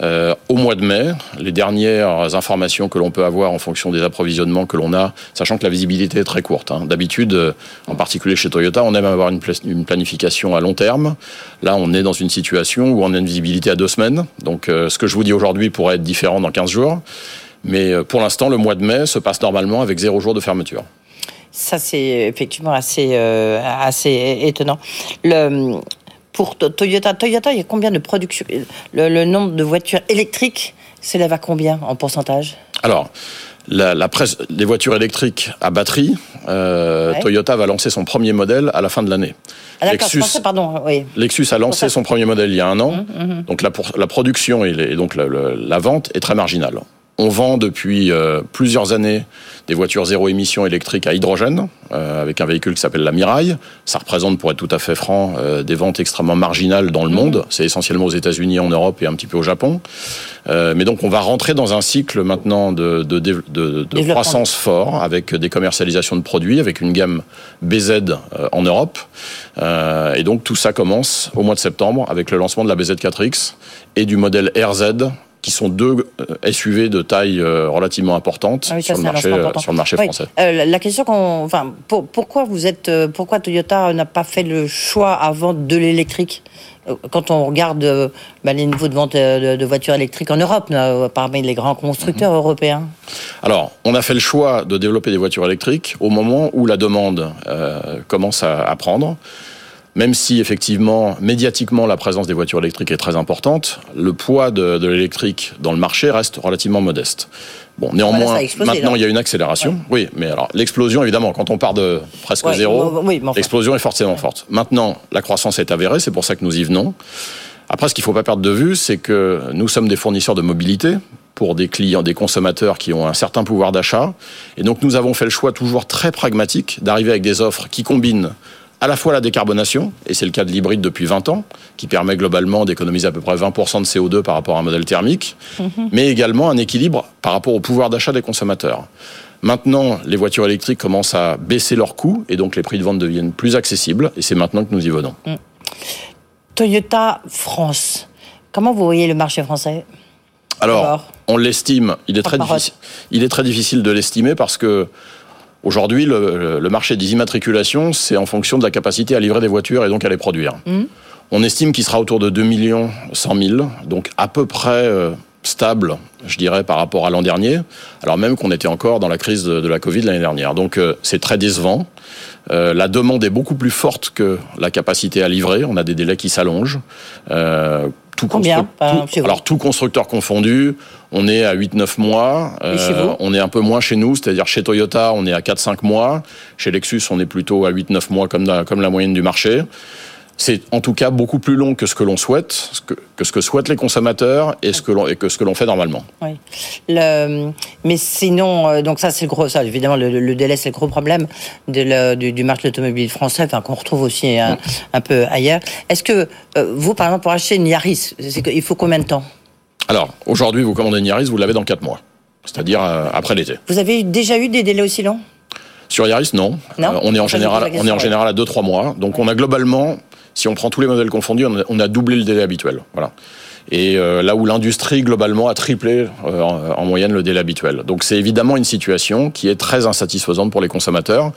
Euh, au mois de mai, les dernières informations que l'on peut avoir en fonction des approvisionnements que l'on a, sachant que la visibilité est très courte. hein. D'habitude, euh, en particulier chez Toyota, on aime avoir une, pla- une planification à long terme. Là, on est dans une situation où on a une visibilité à deux semaines. Donc, euh, ce que je vous dis aujourd'hui pourrait être différent dans 15 jours. Mais pour l'instant, le mois de mai se passe normalement avec zéro jour de fermeture. Ça, c'est effectivement assez, assez étonnant. Pour To- Toyota, Toyota, il y a combien de production le, le nombre de voitures électriques s'élève à combien en pourcentage Alors, La, la presse, les voitures électriques à batterie, euh, Ouais. Toyota va lancer son premier modèle à la fin de l'année. Ah, Lexus- pensais, pardon, oui. Lexus a lancé son premier modèle il y a un an. Mhm, Donc la, production et, les- et donc la vente est très marginale. On vend depuis euh, plusieurs années des voitures zéro émission électriques à hydrogène euh, avec un véhicule qui s'appelle la Miraille. Ça représente, pour être tout à fait franc, euh, des ventes extrêmement marginales dans le Mhm. monde. C'est essentiellement aux États-Unis, en Europe et un petit peu au Japon. Euh, mais donc on va rentrer dans un cycle maintenant de, de, croissance fort avec des commercialisations de produits, avec une gamme BZ euh, en Europe. Euh, et donc tout ça commence au mois de septembre avec le lancement de la BZ4X et du modèle RZ qui sont deux euh, SUV de taille euh, relativement importante Ah oui, sur, le marché, euh, important. sur le marché Oui. français. Euh, la- question qu'on, enfin, pour- pourquoi vous êtes, pourquoi Toyota n'a pas fait le choix avant de l'électrique? Quand on regarde bah, les niveaux de vente de, de voitures électriques en Europe, parmi les grands constructeurs européens. Alors, on a fait le choix de développer des voitures électriques au moment où la demande euh, commence à, à prendre. Même si effectivement, médiatiquement, la présence des voitures électriques est très importante, le poids de, de l'électrique dans le marché reste relativement modeste. Bon, néanmoins, explosé, maintenant là. il y a une accélération. Oui, mais alors l'explosion, évidemment, quand on part de presque Ouais, zéro, oui, enfin. l'explosion est forcément forte. Maintenant, la croissance est avérée, c'est pour ça que nous y venons. Après, ce qu'il faut pas perdre de vue, c'est que nous sommes des fournisseurs de mobilité pour des clients, des consommateurs qui ont un certain pouvoir d'achat. Et donc, nous avons fait le choix toujours très pragmatique d'arriver avec des offres qui combinent à la fois la décarbonation, et c'est le cas de l'hybride depuis 20 ans, qui permet globalement d'économiser à peu près 20% de CO2 par rapport à un modèle thermique, mais également un équilibre par rapport au pouvoir d'achat des consommateurs. Maintenant, les voitures électriques commencent à baisser leurs coûts, et donc les prix de vente deviennent plus accessibles, et c'est maintenant que nous y venons. Toyota France. Comment vous voyez le marché français? Alors, on l'estime. Il est très Porte-parole. difficile. Il est très difficile de l'estimer parce que aujourd'hui, le, le marché des immatriculations, c'est en fonction de la capacité à livrer des voitures et donc à les produire. Mhm. On estime qu'il sera autour de 2 millions 100 000, donc à peu près euh, stable, je dirais, par rapport à l'an dernier, alors même qu'on était encore dans la crise de, de la Covid l'année dernière. Donc euh, c'est très décevant. Euh, la demande est beaucoup plus forte que la capacité à livrer. On a des délais qui s'allongent. Euh, tout Combien, tout- chez vous Alors tout constructeur confondu, on est à 8-9 mois. Euh, chez vous on est un peu moins chez nous, c'est-à-dire chez Toyota, on est à 4-5 mois. Chez Lexus, on est plutôt à 8-9 mois comme la, comme la moyenne du marché. C'est en tout cas beaucoup plus long que ce que l'on souhaite, que, ce que souhaitent les consommateurs et, ce que l'on, et que ce que l'on fait normalement. Oui. Le, mais sinon, euh, donc ça c'est le gros, ça évidemment le, le délai c'est le gros problème de le- du, du marché automobile français, enfin qu'on retrouve aussi un, un peu ailleurs. Est-ce que euh, vous, par exemple, pour acheter une Yaris, il faut combien de temps? Alors, aujourd'hui, vous commandez une Yaris, vous l'avez dans 4 mois, c'est-à-dire euh, après l'été. Vous avez déjà eu des délais aussi longs? Sur Yaris, non. Non? Euh, on est en on est général à 2-3 mois. Donc on a globalement, si on prend tous les modèles confondus, on a, doublé le délai habituel. Voilà. Et euh, là où l'industrie globalement a triplé euh, en moyenne le délai habituel. Donc c'est évidemment une situation qui est très insatisfaisante pour les consommateurs.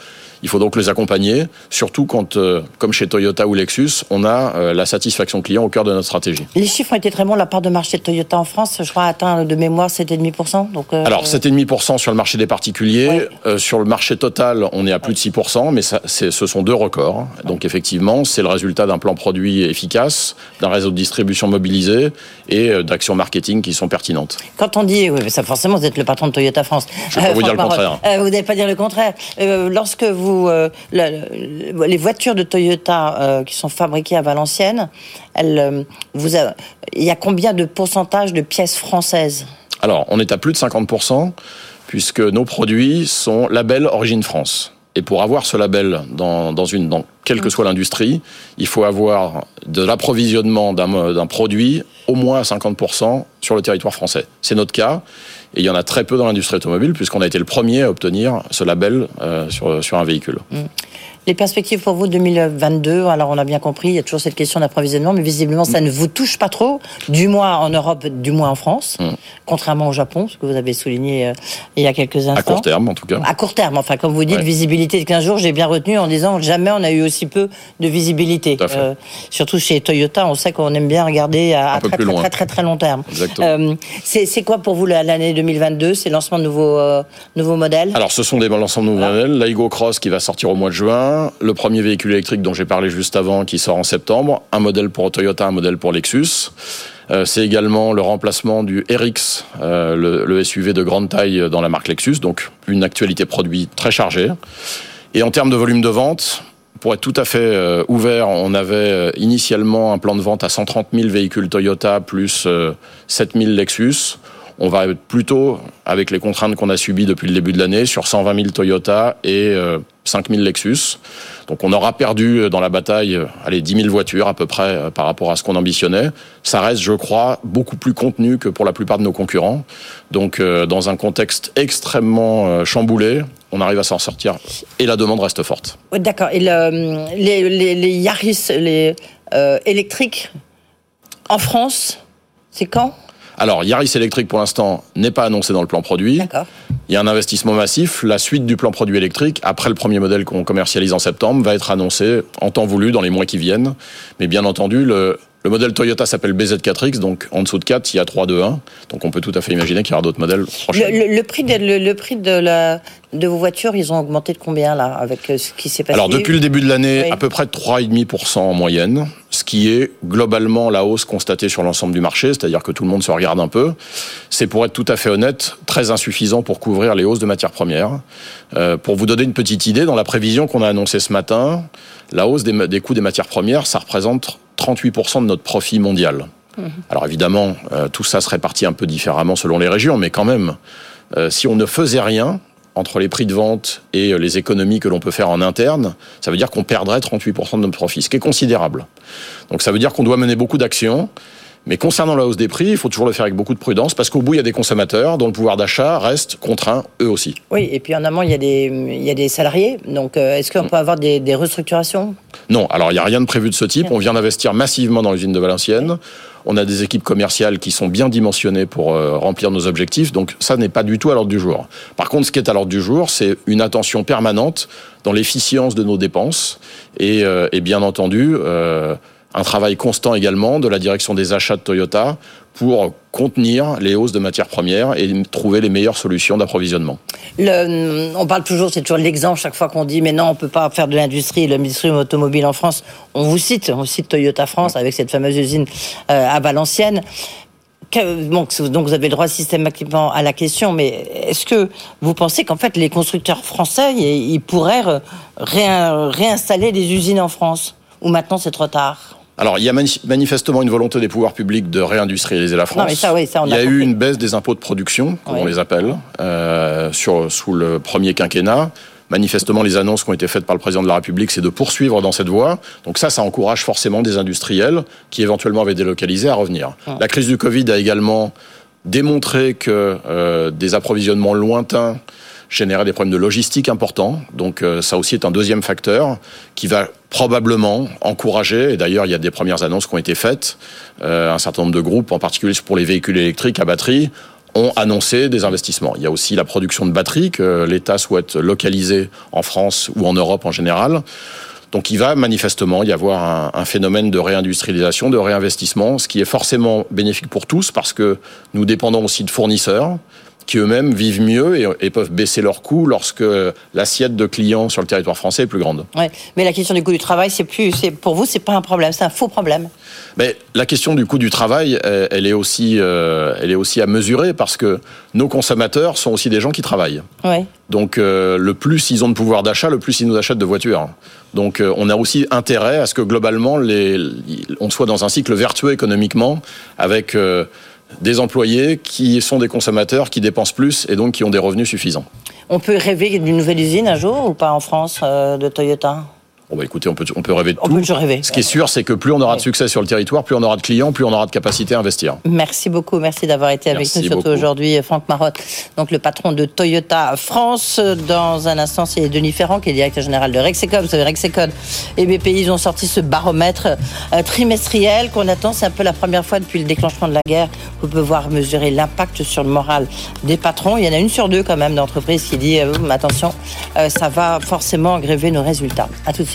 Il faut donc les accompagner, surtout quand, euh, comme chez Toyota ou Lexus, on a euh, la satisfaction client au cœur de notre stratégie. Les chiffres ont été très bons. La part de marché de Toyota en France, je crois, atteint de mémoire 7,5%. Donc, euh, Alors 7,5% sur le marché des particuliers, Ouais. Sur le marché total, on est à plus de 6%, mais ça, ce sont deux records. Donc effectivement, c'est le résultat d'un plan produit efficace, d'un réseau de distribution mobilisé et d'actions marketing qui sont pertinentes. Quand on dit, oui, mais ça forcément, vous êtes le patron de Toyota France. Je vais pas vous dire le contraire. Vous n'allez pas dire le contraire. Lorsque vous, euh, la- la- les voitures de Toyota euh, qui sont fabriquées à Valenciennes, elles, euh, vous, a- il y a combien de pourcentage de pièces françaises? Alors, on est à plus de 50%, puisque nos produits sont label Origine France. Et pour avoir ce label dans, dans une, dans quelle que soit l'industrie, il faut avoir de l'approvisionnement d'un produit au moins à 50% sur le territoire français. C'est notre cas. Et il y en a très peu dans l'industrie automobile, puisqu'on a été le premier à obtenir ce label euh, sur, sur un véhicule. Les perspectives pour vous 2022, alors on a bien compris, il y a toujours cette question d'approvisionnement, mais visiblement ça ne vous touche pas trop, du moins en Europe, du moins en France, Mm. contrairement au Japon, ce que vous avez souligné euh, il y a quelques instants. À court terme, en tout cas. À court terme, enfin, comme vous dites, Ouais. visibilité de 15 jours, j'ai bien retenu en disant jamais on a eu aussi peu de visibilité. Fait. surtout chez Toyota, on sait qu'on aime bien regarder à, très, très, très, très, très long terme. Exactement. Euh, c'est quoi pour vous la- l'année 2022 C'est le lancement de nouveaux, euh, nouveaux modèles Alors, ce sont des l'ensemble de nouveaux modèles. L'Aigo Cross qui va sortir au mois de juin, le premier véhicule électrique dont j'ai parlé juste avant qui sort en septembre, un modèle pour Toyota, un modèle pour Lexus. Euh, c'est également le remplacement du RX, euh, le, le SUV de grande taille dans la marque Lexus, donc une actualité produit très chargée. Et en termes de volume de vente, pour être tout à fait euh, ouvert, on avait euh, initialement un plan de vente à 130 000 véhicules Toyota plus 7 000 Lexus. On va plutôt, avec les contraintes qu'on a subies depuis le début de l'année, sur 120 000 Toyota et 5 000 Lexus. Donc on aura perdu euh, dans la bataille, euh, allez, 10 000 voitures à peu près euh, par rapport à ce qu'on ambitionnait. Ça reste, je crois, beaucoup plus contenu que pour la plupart de nos concurrents. Donc dans un contexte extrêmement chamboulé, on arrive à s'en sortir et la demande reste forte. D'accord. Et le, les, les, Yaris électriques en France, c'est quand? Alors, Yaris électrique, pour l'instant, n'est pas annoncé dans le plan produit. Il y a un investissement massif. La suite du plan produit électrique, après le premier modèle qu'on commercialise en septembre, va être annoncé en temps voulu dans les mois qui viennent. Mais bien entendu, le, le modèle Toyota s'appelle BZ4X, donc en dessous de 4, il y a 3, 2, 1. Donc on peut tout à fait imaginer qu'il y aura d'autres modèles prochainement. Le, le, prix, de, le, prix de, la, de vos voitures, ils ont augmenté de combien là, avec euh, ce qui s'est passé? Alors depuis le début de l'année, oui. à peu près de 3,5% en moyenne, ce qui est globalement la hausse constatée sur l'ensemble du marché, c'est-à-dire que tout le monde se regarde un peu. C'est pour être tout à fait honnête, très insuffisant pour couvrir les hausses de matières premières. Euh, pour vous donner une petite idée, dans la prévision qu'on a annoncée ce matin, la hausse des, des coûts des matières premières, ça représente 38% de notre profit mondial. Mmh. Alors évidemment, euh, tout ça se répartit un peu différemment selon les régions, mais quand même, euh, si on ne faisait rien entre les prix de vente et euh, les économies que l'on peut faire en interne, ça veut dire qu'on perdrait 38% de notre profit, ce qui est considérable. Donc ça veut dire qu'on doit mener beaucoup d'actions. Mais concernant la hausse des prix, il faut toujours le faire avec beaucoup de prudence parce qu'au bout, il y a des consommateurs dont le pouvoir d'achat reste contraint eux aussi. Oui, et puis en amont, il y a des, il y a des salariés. Donc, euh, est-ce qu'on peut avoir des, des restructurations? Non, alors il n'y a rien de prévu de ce type. On vient d'investir massivement dans l'usine de Valenciennes. On a des équipes commerciales qui sont bien dimensionnées pour euh, remplir nos objectifs. Donc ça n'est pas du tout à l'ordre du jour. Par contre, ce qui est à l'ordre du jour, c'est une attention permanente dans l'efficience de nos dépenses et, euh, et bien entendu euh, un travail constant également de la direction des achats de Toyota pour contenir les hausses de matières premières et trouver les meilleures solutions d'approvisionnement. On parle toujours, c'est toujours l'exemple chaque fois qu'on dit mais non, on peut pas faire de l'industrie, l'industrie automobile en France. On vous cite, on cite Toyota France avec cette fameuse usine euh, à Valenciennes. Donc vous avez le droit systématiquement à la question, mais est-ce que vous pensez qu'en fait les constructeurs français ils pourraient réinstaller des usines en France? Ou maintenant c'est trop tard? Alors, il y a manifestement une volonté des pouvoirs publics de réindustrialiser la France. Non, mais ça, oui, ça, on il y a, a eu une baisse des impôts de production, comme oui. on les appelle, euh, sur, sous le premier quinquennat. Manifestement, les annonces qui ont été faites par le président de la République, c'est de poursuivre dans cette voie. Donc ça, ça encourage forcément des industriels qui éventuellement avaient délocalisé à revenir. Ah. La crise du Covid a également démontré que euh, des approvisionnements lointains générer des problèmes de logistique importants. Donc euh, ça aussi est un deuxième facteur qui va probablement encourager, et d'ailleurs il y a des premières annonces qui ont été faites, euh, un certain nombre de groupes, en particulier pour les véhicules électriques à batterie, ont annoncé des investissements. Il y a aussi la production de batteries que l'État souhaite localiser en France ou en Europe en général. Donc il va manifestement y avoir un, un, phénomène de réindustrialisation, de réinvestissement, ce qui est forcément bénéfique pour tous parce que nous dépendons aussi de fournisseurs qui eux-mêmes vivent mieux et, et, peuvent baisser leurs coûts lorsque l'assiette de clients sur le territoire français est plus grande. Ouais, mais la question du coût du travail, c'est plus, c'est pour vous, c'est pas un problème, c'est un faux problème. Mais la question du coût du travail, elle est aussi, euh, elle est aussi à mesurer parce que nos consommateurs sont aussi des gens qui travaillent. Ouais. Donc euh, le plus ils ont de pouvoir d'achat, le plus ils nous achètent de voitures. Donc euh, on a aussi intérêt à ce que globalement les, on soit dans un cycle vertueux économiquement avec des employés qui sont des consommateurs, qui dépensent plus et donc qui ont des revenus suffisants. On peut rêver d'une nouvelle usine un jour ou pas en France euh, de Toyota? Bon bah écoutez, on peut, on peut rêver de on tout. Peut rêver. Ce qui est sûr, c'est que plus on aura de succès sur le territoire, plus on aura de clients, plus on aura de capacité à investir. Merci beaucoup, merci d'avoir été avec merci nous, surtout aujourd'hui, Franck Marotte, donc le patron de Toyota France. Dans un instant, c'est Denis Ferrand, qui est directeur général de Rexecode. Vous savez, Rexecode et BPI, ils ont sorti ce baromètre euh, trimestriel qu'on attend. C'est un peu la première fois depuis le déclenchement de la guerre. Vous pouvez voir mesurer l'impact sur le moral des patrons. Il y en a une sur deux quand même d'entreprises qui dit, euh, attention, euh, ça va forcément gréver nos résultats. À tout de suite.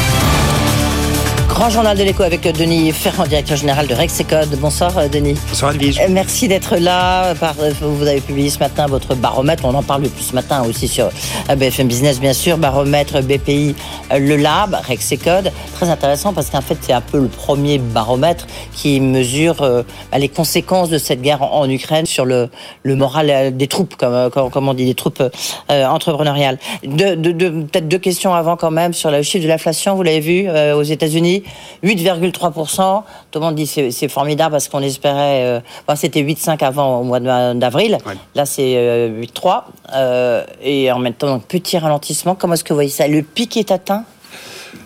Grand journal de l'écho avec Denis Ferrand, directeur général de Rexecode. Bonsoir euh, Denis. Bonsoir Edwige. Euh, Merci d'être là. Euh, Vous avez publié ce matin votre baromètre. On en parle depuis ce matin aussi sur BFM Business, bien sûr. Baromètre BPI, le Lab, Rexecode. Très intéressant parce qu'en fait, c'est un peu le premier baromètre qui mesure bah, les conséquences de cette guerre en, Ukraine sur le, le moral des troupes, comme, on dit, des troupes entrepreneuriales. De, de, de- Peut-être deux questions avant quand même sur le chiffre de l'inflation. Vous l'avez vu aux États-Unis, 8,3%. Tout le monde dit c'est c'est formidable parce qu'on espérait. euh, bon, C'était 8,5 avant au mois d'avril. Ouais. Là, c'est euh, 8,3. Euh, et en même temps, donc, petit ralentissement. Comment est-ce que vous voyez ça? Le pic est atteint?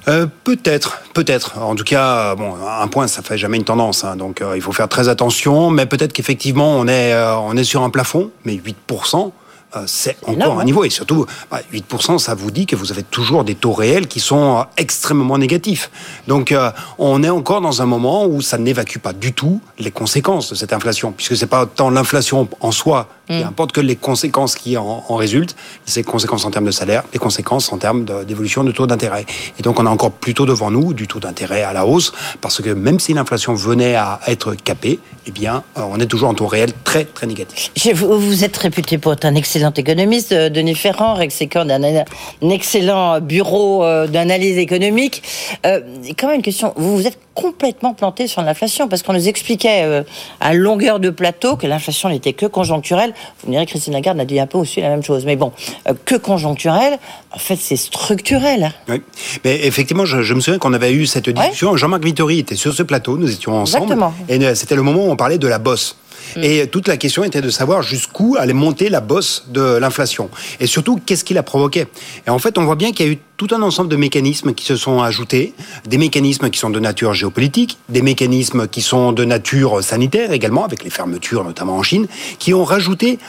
Euh, peut-être, peut-être. En tout cas, euh, bon, un point, ça fait jamais une tendance, hein, donc euh, il faut faire très attention. Mais peut-être qu'effectivement, on est, euh, on est sur un plafond, mais 8%. Euh, C'est encore un hein. niveau et surtout bah, 8%, ça vous dit que vous avez toujours des taux réels qui sont euh, extrêmement négatifs. Donc euh, on est encore dans un moment où ça n'évacue pas du tout les conséquences de cette inflation, puisque c'est pas tant l'inflation en soi qui Mm. importe que les conséquences qui en, en résultent, c'est les conséquences en termes de salaire, les conséquences en termes d'évolution de taux d'intérêt. Et donc on a encore plutôt devant nous du taux d'intérêt à la hausse, parce que même si l'inflation venait à être capée, eh bien euh, on est toujours en taux réel très très négatif. Je- Vous, vous êtes réputé pour être un excellent économiste, euh, Denis Ferrand, Rexecode, un, un excellent bureau euh, d'analyse économique. Euh, quand même une question, vous vous êtes complètement planté sur l'inflation, parce qu'on nous expliquait euh, à longueur de plateau que l'inflation n'était que conjoncturelle. Vous me direz, Christine Lagarde a dit un peu aussi la même chose, mais bon, euh, que conjoncturelle, en fait c'est structurel. Oui. Mais effectivement, je, je me souviens qu'on avait eu cette discussion. Jean-Marc Vittori était sur ce plateau, nous étions ensemble. Exactement. Et euh, c'était le moment où on parlait de la bosse. Et toute la question était de savoir jusqu'où allait monter la bosse de l'inflation. Et surtout, qu'est-ce qui la provoquait? Et en fait, on voit bien qu'il y a eu tout un ensemble de mécanismes qui se sont ajoutés, des mécanismes qui sont de nature géopolitique, des mécanismes qui sont de nature sanitaire également, avec les fermetures notamment en Chine, qui ont rajouté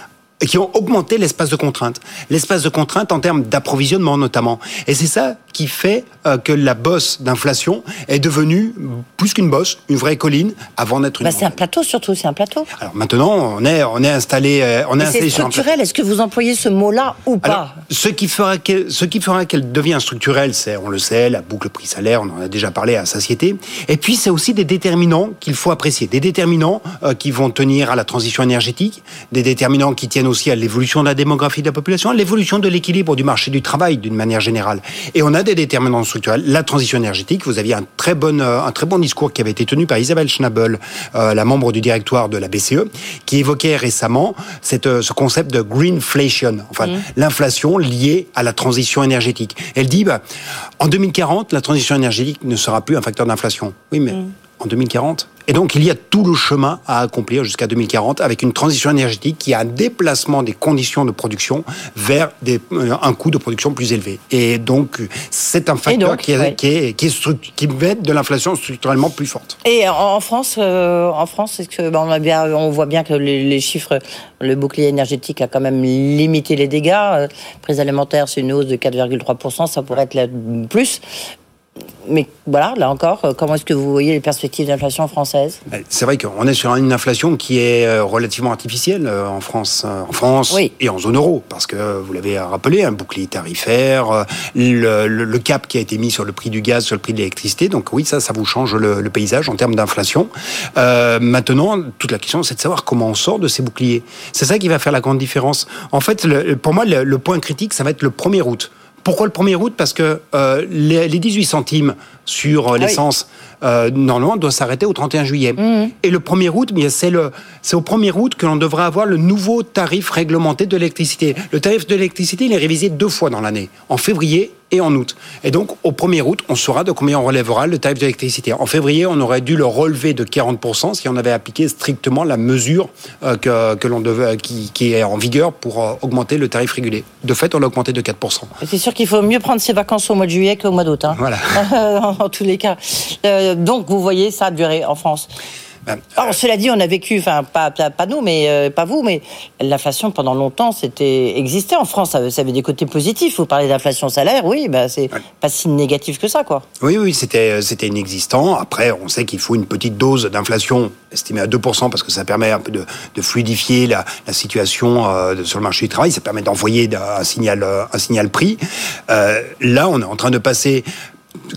qui ont augmenté l'espace de contrainte. L'espace de contrainte en termes d'approvisionnement notamment. Et c'est ça qui fait euh, que la bosse d'inflation est devenue plus qu'une bosse, une vraie colline, avant d'être une Bah, c'est un plateau surtout, c'est un plateau. Alors maintenant, on est, on est installé, euh, on est Mais installé sur un plateau. structurel, est-ce que vous employez ce mot-là ou pas Alors, ce qui fera qu'elle, ce qui fera qu'elle devient structurelle, c'est, on le sait, la boucle prix-salaire, on en a déjà parlé à satiété. Et puis, c'est aussi des déterminants qu'il faut apprécier. Des déterminants euh, qui vont tenir à la transition énergétique, des déterminants qui tiennent aussi à l'évolution de la démographie de la population, à l'évolution de l'équilibre du marché du travail d'une manière générale. Et on a des déterminants structurels. La transition énergétique, vous aviez un très bon, euh, un très bon discours qui avait été tenu par Isabelle Schnabel, euh, la membre du directoire de la BCE, qui évoquait récemment cette, euh, ce concept de greenflation, enfin l'inflation liée à la transition énergétique. Elle dit, bah, en 2040, la transition énergétique ne sera plus un facteur d'inflation. Oui, mais en 2040 et donc, il y a tout le chemin à accomplir jusqu'à 2040 avec une transition énergétique qui a un déplacement des conditions de production vers des, euh, un coût de production plus élevé. Et donc, c'est un facteur donc, qui, est, ouais. qui, est, qui, est être de l'inflation structurellement plus forte. Et en, France, euh, en France, est-ce que ben, on, a bien, on voit bien que les, les chiffres, le bouclier énergétique a quand même limité les dégâts. Euh, prix alimentaire, c'est une hausse de 4,3%, ça pourrait être plus. Mais voilà, là encore, euh, comment est-ce que vous voyez les perspectives d'inflation française C'est vrai qu'on est sur une inflation qui est euh, relativement artificielle euh, en France, en France Oui. et en zone euro, parce que vous l'avez rappelé, un bouclier tarifaire, le, le- le cap qui a été mis sur le prix du gaz, sur le prix de l'électricité. Donc oui, ça, ça vous change le, le paysage en termes d'inflation. Euh, maintenant, toute la question, c'est de savoir comment on sort de ces boucliers. C'est ça qui va faire la grande différence. En fait, pour moi, le, le point critique, ça va être le 1er août. Pourquoi le 1er août? Parce que euh, les, les 18 centimes sur euh, oui. l'essence, euh, normalement, doit s'arrêter au 31 juillet. Et le 1er août, c'est au 1er août que l'on devrait avoir le nouveau tarif réglementé de l'électricité. Le tarif de l'électricité, il est révisé deux fois dans l'année, en février et en août. Et donc, au 1er août, on saura de combien on relèvera le tarif de l'électricité. En février, on aurait dû le relever de 40% si on avait appliqué strictement la mesure euh, que, que l'on devait, qui, qui est en vigueur pour euh, augmenter le tarif régulé. De fait, on l'a augmenté de 4%. C'est sûr qu'il faut mieux prendre ses vacances au mois de juillet qu'au mois d'août. Hein. Voilà. en tous les cas. Euh, donc, vous voyez ça durer en France. Alors, cela dit, on a vécu, enfin, pas, pas, pas nous, mais euh, pas vous, mais l'inflation pendant longtemps, c'était existait en France. Ça, ça avait des côtés positifs. Vous parlez d'inflation salaire, oui, bah, c'est pas si négatif que ça, quoi. Oui, oui, c'était c'était inexistant. Après, on sait qu'il faut une petite dose d'inflation estimée à 2% parce que ça permet un peu de, de fluidifier la, la situation euh, sur le marché du travail. Ça permet d'envoyer un signal euh, un signal prix. Euh, là, on est en train de passer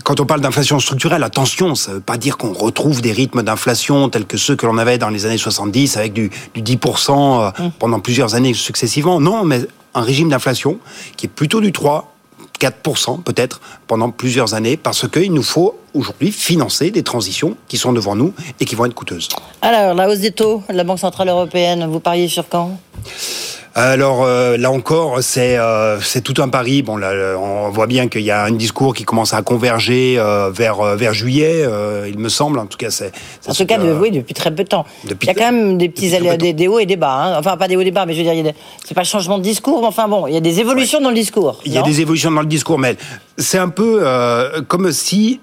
quand on parle d'inflation structurelle, attention, ça ne veut pas dire qu'on retrouve des rythmes d'inflation tels que ceux que l'on avait dans les années 70 avec du, du 10% euh, Mmh. pendant plusieurs années successivement. Non, mais un régime d'inflation qui est plutôt du 3, 4% peut-être pendant plusieurs années parce qu'il nous faut aujourd'hui financer des transitions qui sont devant nous et qui vont être coûteuses. Alors, la hausse des taux de la Banque Centrale Européenne, vous pariez sur quand? Alors euh, là encore, c'est euh, c'est tout un pari. Bon, là, euh, on voit bien qu'il y a un discours qui commence à converger euh, vers vers juillet, il me semble. En tout cas, c'est. En ce tout cas, de- oui, depuis très peu de temps. Depuis il y a quand même des petits des, des hauts et des bas. hein. Enfin, pas des hauts et des bas, mais je veux dire, c'est pas le changement de discours, mais enfin bon, il y a des évolutions dans le discours. Il y a des évolutions dans le discours, mais c'est un peu comme si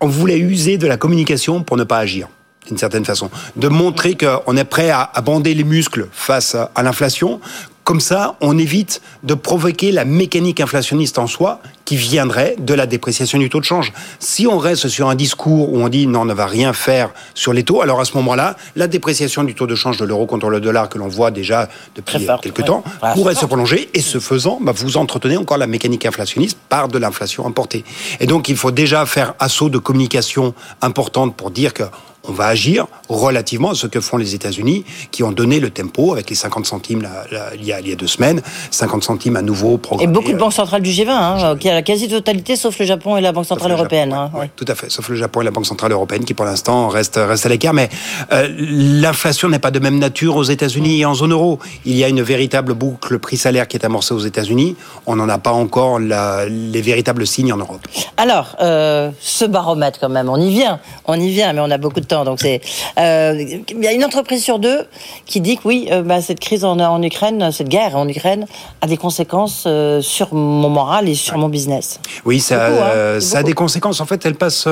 on voulait user de la communication pour ne pas agir. D'une certaine façon, de montrer qu'on est prêt à, bander les muscles face à, l'inflation. Comme ça, on évite de provoquer la mécanique inflationniste en soi qui viendrait de la dépréciation du taux de change. Si on reste sur un discours où on dit non, on ne va rien faire sur les taux, alors à ce moment-là, la dépréciation du taux de change de l'euro contre le dollar que l'on voit déjà depuis forte, quelques ouais. temps pourrait se fort. prolonger et ce faisant, bah, vous entretenez encore la mécanique inflationniste par de l'inflation importée. Et donc, il faut déjà faire assaut de communication importante pour dire que on va agir relativement à ce que font les États-Unis, qui ont donné le tempo avec les 50 centimes là, là, il, y a, il y a deux semaines, 50 centimes à nouveau Et programmés. beaucoup de euh, banques centrales du G20, hein, qui a la quasi-totalité, sauf le Japon et la Banque centrale le européenne. Japon, hein, ouais, Tout à fait, sauf le Japon et la Banque Centrale Européenne qui pour l'instant reste, reste à l'écart. Mais euh, l'inflation n'est pas de même nature aux États-Unis et en zone euro. Il y a une véritable boucle prix-salaire qui est amorcée aux États-Unis. On n'en a pas encore la- les véritables signes en Europe. Alors, euh, ce baromètre quand même, on y vient, on y vient, mais on a beaucoup de temps. Donc c'est, euh, il y a une entreprise sur deux qui dit que oui, euh, bah, cette crise en, en Ukraine, cette guerre en Ukraine, a des conséquences euh, sur mon moral et sur mon business. Oui, ça, Beaucoup, hein, ça a des conséquences. En fait, elle passe.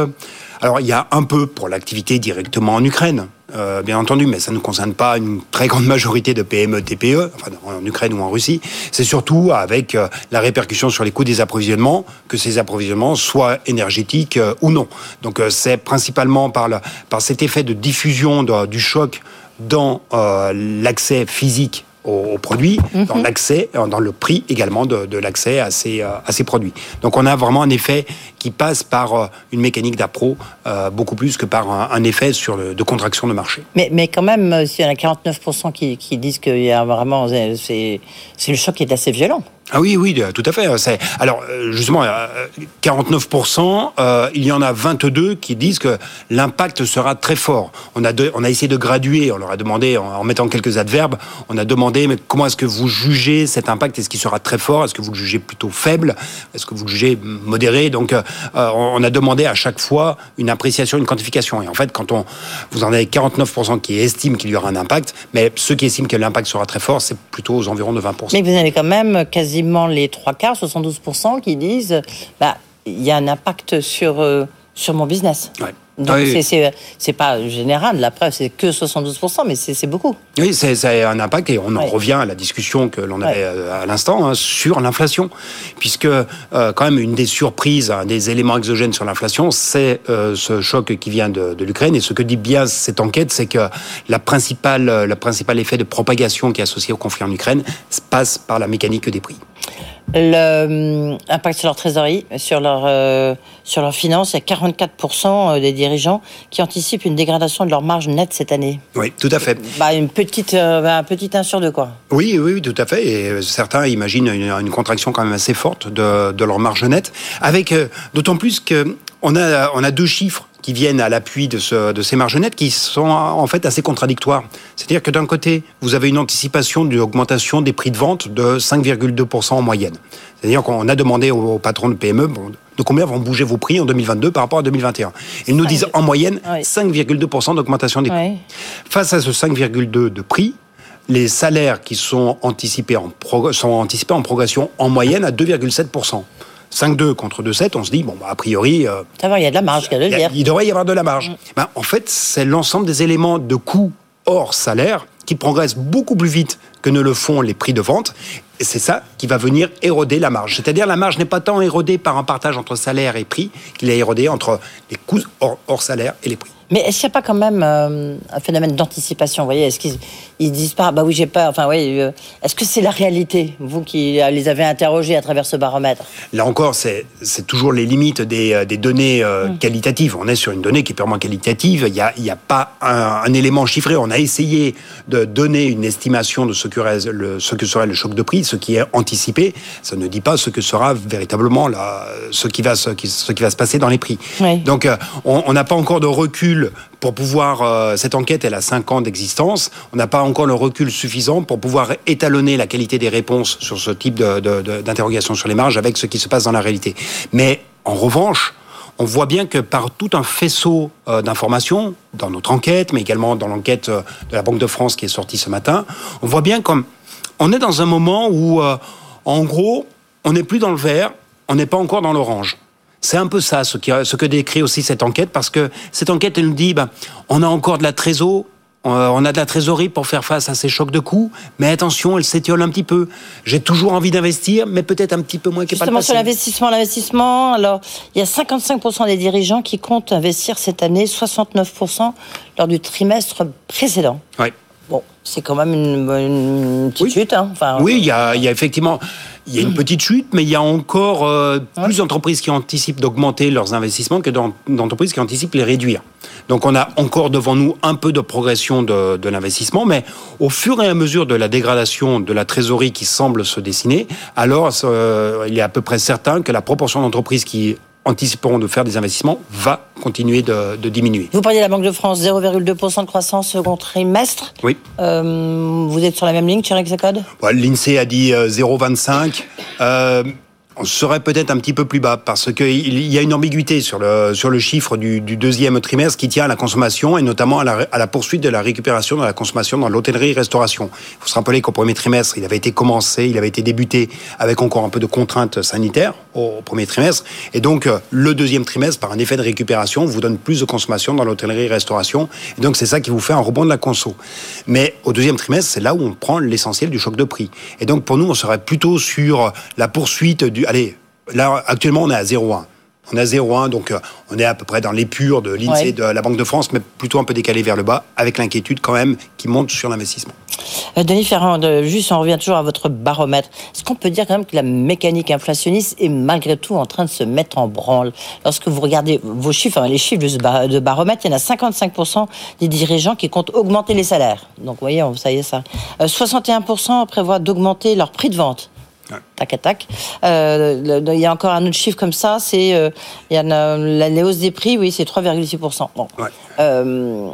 alors, il y a un peu pour l'activité directement en Ukraine, euh, bien entendu, mais ça ne concerne pas une très grande majorité de PME, TPE, en Ukraine ou en Russie. C'est surtout avec euh, la répercussion sur les coûts des approvisionnements, que ces approvisionnements soient énergétiques euh, ou non. Donc, c'est principalement par, cet effet de diffusion du choc dans l'accès physique aux, produits, dans l'accès, euh, dans le prix également de, de l'accès à ces, euh, à ces produits. Donc on a vraiment un effet qui passe par euh, une mécanique d'appro euh, beaucoup plus que par un, un effet sur le, de contraction de marché. Mais, mais quand même, s'il y en a 49% qui, qui disent qu'il y a vraiment, c'est, c'est le choc qui est assez violent. Ah oui, oui, euh, tout à fait. Alors euh, justement euh, 49%, euh, il y en a 22 qui disent que l'impact sera très fort. On a on a essayé de graduer, on leur a demandé en, mettant quelques adverbes, on a demandé mais comment est-ce que vous jugez cet impact? Est-ce qu'il sera très fort? Est-ce que vous le jugez plutôt faible? Est-ce que vous le jugez modéré? Donc euh, euh, on a demandé à chaque fois une appréciation, une quantification. Et en fait, quand on vous en avez 49% qui estiment qu'il y aura un impact, mais ceux qui estiment que l'impact sera très fort, c'est plutôt aux environs de 20%. Mais vous avez quand même les trois quarts, 72%, qui disent, bah, il y a un impact sur, euh, mon business. Donc Oui. c'est- pas général, la preuve c'est que 72%, mais c'est beaucoup. Oui, c'est un impact et on en revient à la discussion que l'on avait euh, à l'instant hein, sur l'inflation, puisque euh, quand même une des surprises, un des éléments exogènes sur l'inflation, c'est euh, ce choc qui vient de, de l'Ukraine. Et ce que dit bien cette enquête, c'est que la principale, le principal effet de propagation qui est associé au conflit en Ukraine se passe par la mécanique des prix. Le, euh, impact sur leur trésorerie, sur leur, euh, sur leurs finances, il y a 44% des dirigeants qui anticipent une dégradation de leur marge nette cette année. Oui, tout à fait. Bah, une petite, euh, bah, un petit 1 sur 2, quoi. Oui, oui, oui, tout à fait. Et euh, certains imaginent une, une contraction quand même assez forte de, de leur marge nette, avec euh, d'autant plus que on a, on a deux chiffres qui viennent à l'appui de, ce, de ces marges nettes qui sont en fait assez contradictoires. C'est-à-dire que d'un côté, vous avez une anticipation d'une augmentation des prix de vente de 5,2% en moyenne. C'est-à-dire qu'on a demandé aux, patrons de PME bon, de combien vont bouger vos prix en 2022 par rapport à 2021. Ils nous disent en moyenne Oui. 5,2% d'augmentation des prix. Ouais. Face à ce 5,2 de prix, les salaires qui sont anticipés en, sont anticipés en progression en moyenne à 2,7%. 5,2 contre 2,7, on se dit, bon, bah, a priori, euh, Ça va, il y a de la marge, il y a de il devrait y avoir de la marge. Ben, en fait, c'est l'ensemble des éléments de coûts hors salaire qui progressent beaucoup plus vite que ne le font les prix de vente. Et c'est ça qui va venir éroder la marge. C'est-à-dire la marge n'est pas tant érodée par un partage entre salaire et prix qu'il est érodée entre les coûts hors, hors salaire et les prix. Mais est-ce qu'il n'y a pas quand même euh, un phénomène d'anticipation Vous voyez, est-ce qu'ils ils disent pas, bah oui, j'ai peur. Enfin, oui. euh, est-ce que c'est la réalité, vous qui euh, les avez interrogés à travers ce baromètre? Là encore, c'est toujours les limites des, des données euh, qualitatives. On est sur une donnée qui est purement qualitative. Il n'y a, pas un, un élément chiffré. On a essayé de donner une estimation de ce que, reste- le, ce que serait le choc de prix, ce qui est anticipé. Ça ne dit pas ce que sera véritablement la, ce, qui va, se- qui- ce qui va se passer dans les prix. Oui. Donc, on on n'a pas encore de recul pour pouvoir. euh, cette enquête, elle a 5 ans d'existence. On n'a pas encore le recul suffisant pour pouvoir étalonner la qualité des réponses sur ce type d'interrogation sur les marges avec ce qui se passe dans la réalité. Mais en revanche, on voit bien que par tout un faisceau euh, d'informations, dans notre enquête, mais également dans l'enquête euh, de la Banque de France qui est sortie ce matin, on voit bien comme on est dans un moment où, en gros, on n'est plus dans le vert, on n'est pas encore dans l'orange. C'est un peu ça ce, qui, ce que décrit aussi cette enquête, parce que cette enquête, elle nous dit, ben, on a encore de la trésor, on a de la trésorerie pour faire face à ces chocs de coûts, mais attention, elle s'étiole un petit peu. J'ai toujours envie d'investir, mais peut-être un petit peu moins Justement, sur passé. l'investissement, l'investissement, alors, il y a 55% des dirigeants qui comptent investir cette année, 69% lors du trimestre précédent. Ouais. Bon, c'est quand même une, une petite Oui. chute. Hein. Enfin, Oui, il y a, il y a effectivement il y a une petite chute, mais il y a encore euh, plus d'entreprises qui anticipent d'augmenter leurs investissements que d'en- d'entreprises qui anticipent les réduire. Donc on a encore devant nous un peu de progression de, de l'investissement, mais au fur et à mesure de la dégradation de la trésorerie qui semble se dessiner, alors euh, il est à peu près certain que la proportion d'entreprises qui anticiperont de faire des investissements va continuer de, de diminuer. Vous parliez de la Banque de France, 0,2% de croissance second trimestre. Oui. Euh, vous êtes sur la même ligne, Thierry Hexacode Ouais, L'INSEE a dit euh, 0,25. On serait peut-être un petit peu plus bas parce qu'il y a une ambiguïté sur le, sur le chiffre du, deuxième trimestre qui tient à la consommation et notamment à la, poursuite de la récupération de la consommation dans l'hôtellerie-restauration. Il faut se rappeler qu'au premier trimestre, il avait été commencé, il avait été débuté avec encore un peu de contraintes sanitaires au premier trimestre. Et donc, le deuxième trimestre, par un effet de récupération, vous donne plus de consommation dans l'hôtellerie-restauration. Et donc, c'est ça qui vous fait un rebond de la conso. Mais au deuxième trimestre, c'est là où on prend l'essentiel du choc de prix. Et donc, pour nous, on serait plutôt sur la poursuite du... Allez, là, actuellement, on est à 0,1. On est à 0,1, donc euh, on est à peu près dans l'épure de l'INSEE, Ouais. de la Banque de France, mais plutôt un peu décalé vers le bas, avec l'inquiétude quand même qui monte sur l'investissement. Euh, Denis Ferrand, juste on revient toujours à votre baromètre. Est-ce qu'on peut dire quand même que la mécanique inflationniste est malgré tout en train de se mettre en branle? Lorsque vous regardez vos chiffres, les chiffres de, baromètre, il y en a 55% des dirigeants qui comptent augmenter les salaires. Donc vous voyez, ça y est ça. Euh, 61% prévoient d'augmenter leur prix de vente. Ouais. Tac à tac. Euh, le- il y a encore un autre chiffre comme ça, c'est euh, il y en a la, la hausse des prix, oui, c'est 3,6%. Bon. Ouais. Euh,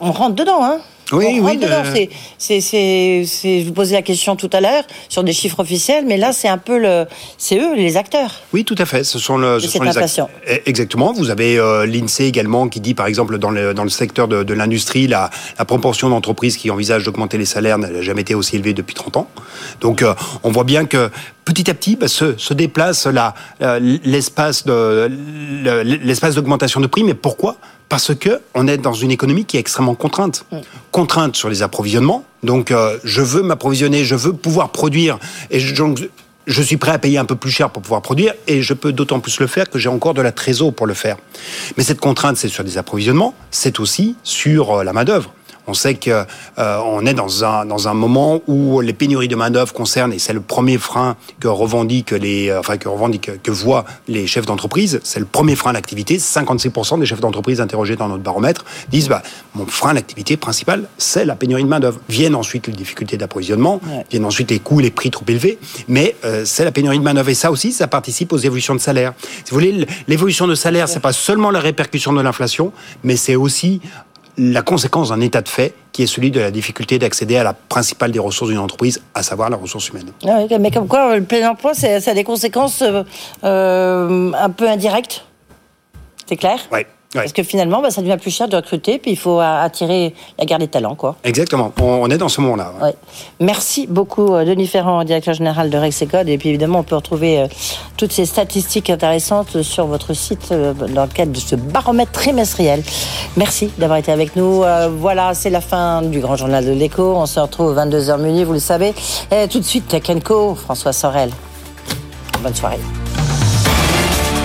on rentre dedans, hein Oui, on oui, de- C'est- c'est, c'est, c'est, je vous posais la question tout à l'heure sur des chiffres officiels, mais là, c'est un peu le, c'est eux les acteurs. Oui, tout à fait. Ce sont, le, ce cette sont les. Eh, Exactement. Vous avez euh, l'INSEE également qui dit, par exemple, dans le, dans le secteur de, de l'industrie, la, la proportion d'entreprises qui envisagent d'augmenter les salaires n'a jamais été aussi élevée depuis 30 ans. Donc, euh, on voit bien que petit à petit bah, se, se déplace la, la- l'espace de le- l'espace d'augmentation de prix. Mais pourquoi? Parce que on est dans une économie qui est extrêmement contrainte. Contrainte sur les approvisionnements. Donc, euh, je veux m'approvisionner, je veux pouvoir produire. Et je, donc, je suis prêt à payer un peu plus cher pour pouvoir produire et je peux d'autant plus le faire que j'ai encore de la trésor pour le faire. Mais cette contrainte, c'est sur des approvisionnements, c'est aussi sur euh, la main-d'œuvre. On sait que euh, on est dans un dans un moment où les pénuries de main d'œuvre concernent et c'est le premier frein que revendiquent les euh, enfin que revendiquent que voient les chefs d'entreprise. C'est le premier frein à l'activité. 56% des chefs d'entreprise interrogés dans notre baromètre disent bah mon frein à l'activité principal c'est la pénurie de main d'œuvre. Viennent ensuite les difficultés d'approvisionnement, Ouais. viennent ensuite les coûts, les prix trop élevés, mais euh, c'est la pénurie de main d'œuvre et ça aussi ça participe aux évolutions de salaire. Si vous voulez l'évolution de salaire c'est pas seulement la répercussion de l'inflation, mais c'est aussi la conséquence d'un état de fait qui est celui de la difficulté d'accéder à la principale des ressources d'une entreprise, à savoir la ressource humaine. Ah oui, mais comme quoi, le plein emploi, ça a des conséquences euh, euh, un peu indirectes? C'est clair? Ouais, ouais. Parce que finalement, bah, ça devient plus cher de recruter, puis il faut attirer la guerre des talents, quoi. Exactement. On, est dans ce moment-là. ouais. Merci beaucoup, euh, Denis Ferrand, directeur général de Rexecode. Et puis évidemment, on peut retrouver euh, toutes ces statistiques intéressantes sur votre site euh, dans le cadre de ce baromètre trimestriel. Merci d'avoir été avec nous. Voilà, c'est la fin du grand journal de l'écho. On se retrouve 22h minuit, vous le savez. Et tout de suite, Tech Co, François Sorel. Bonne soirée.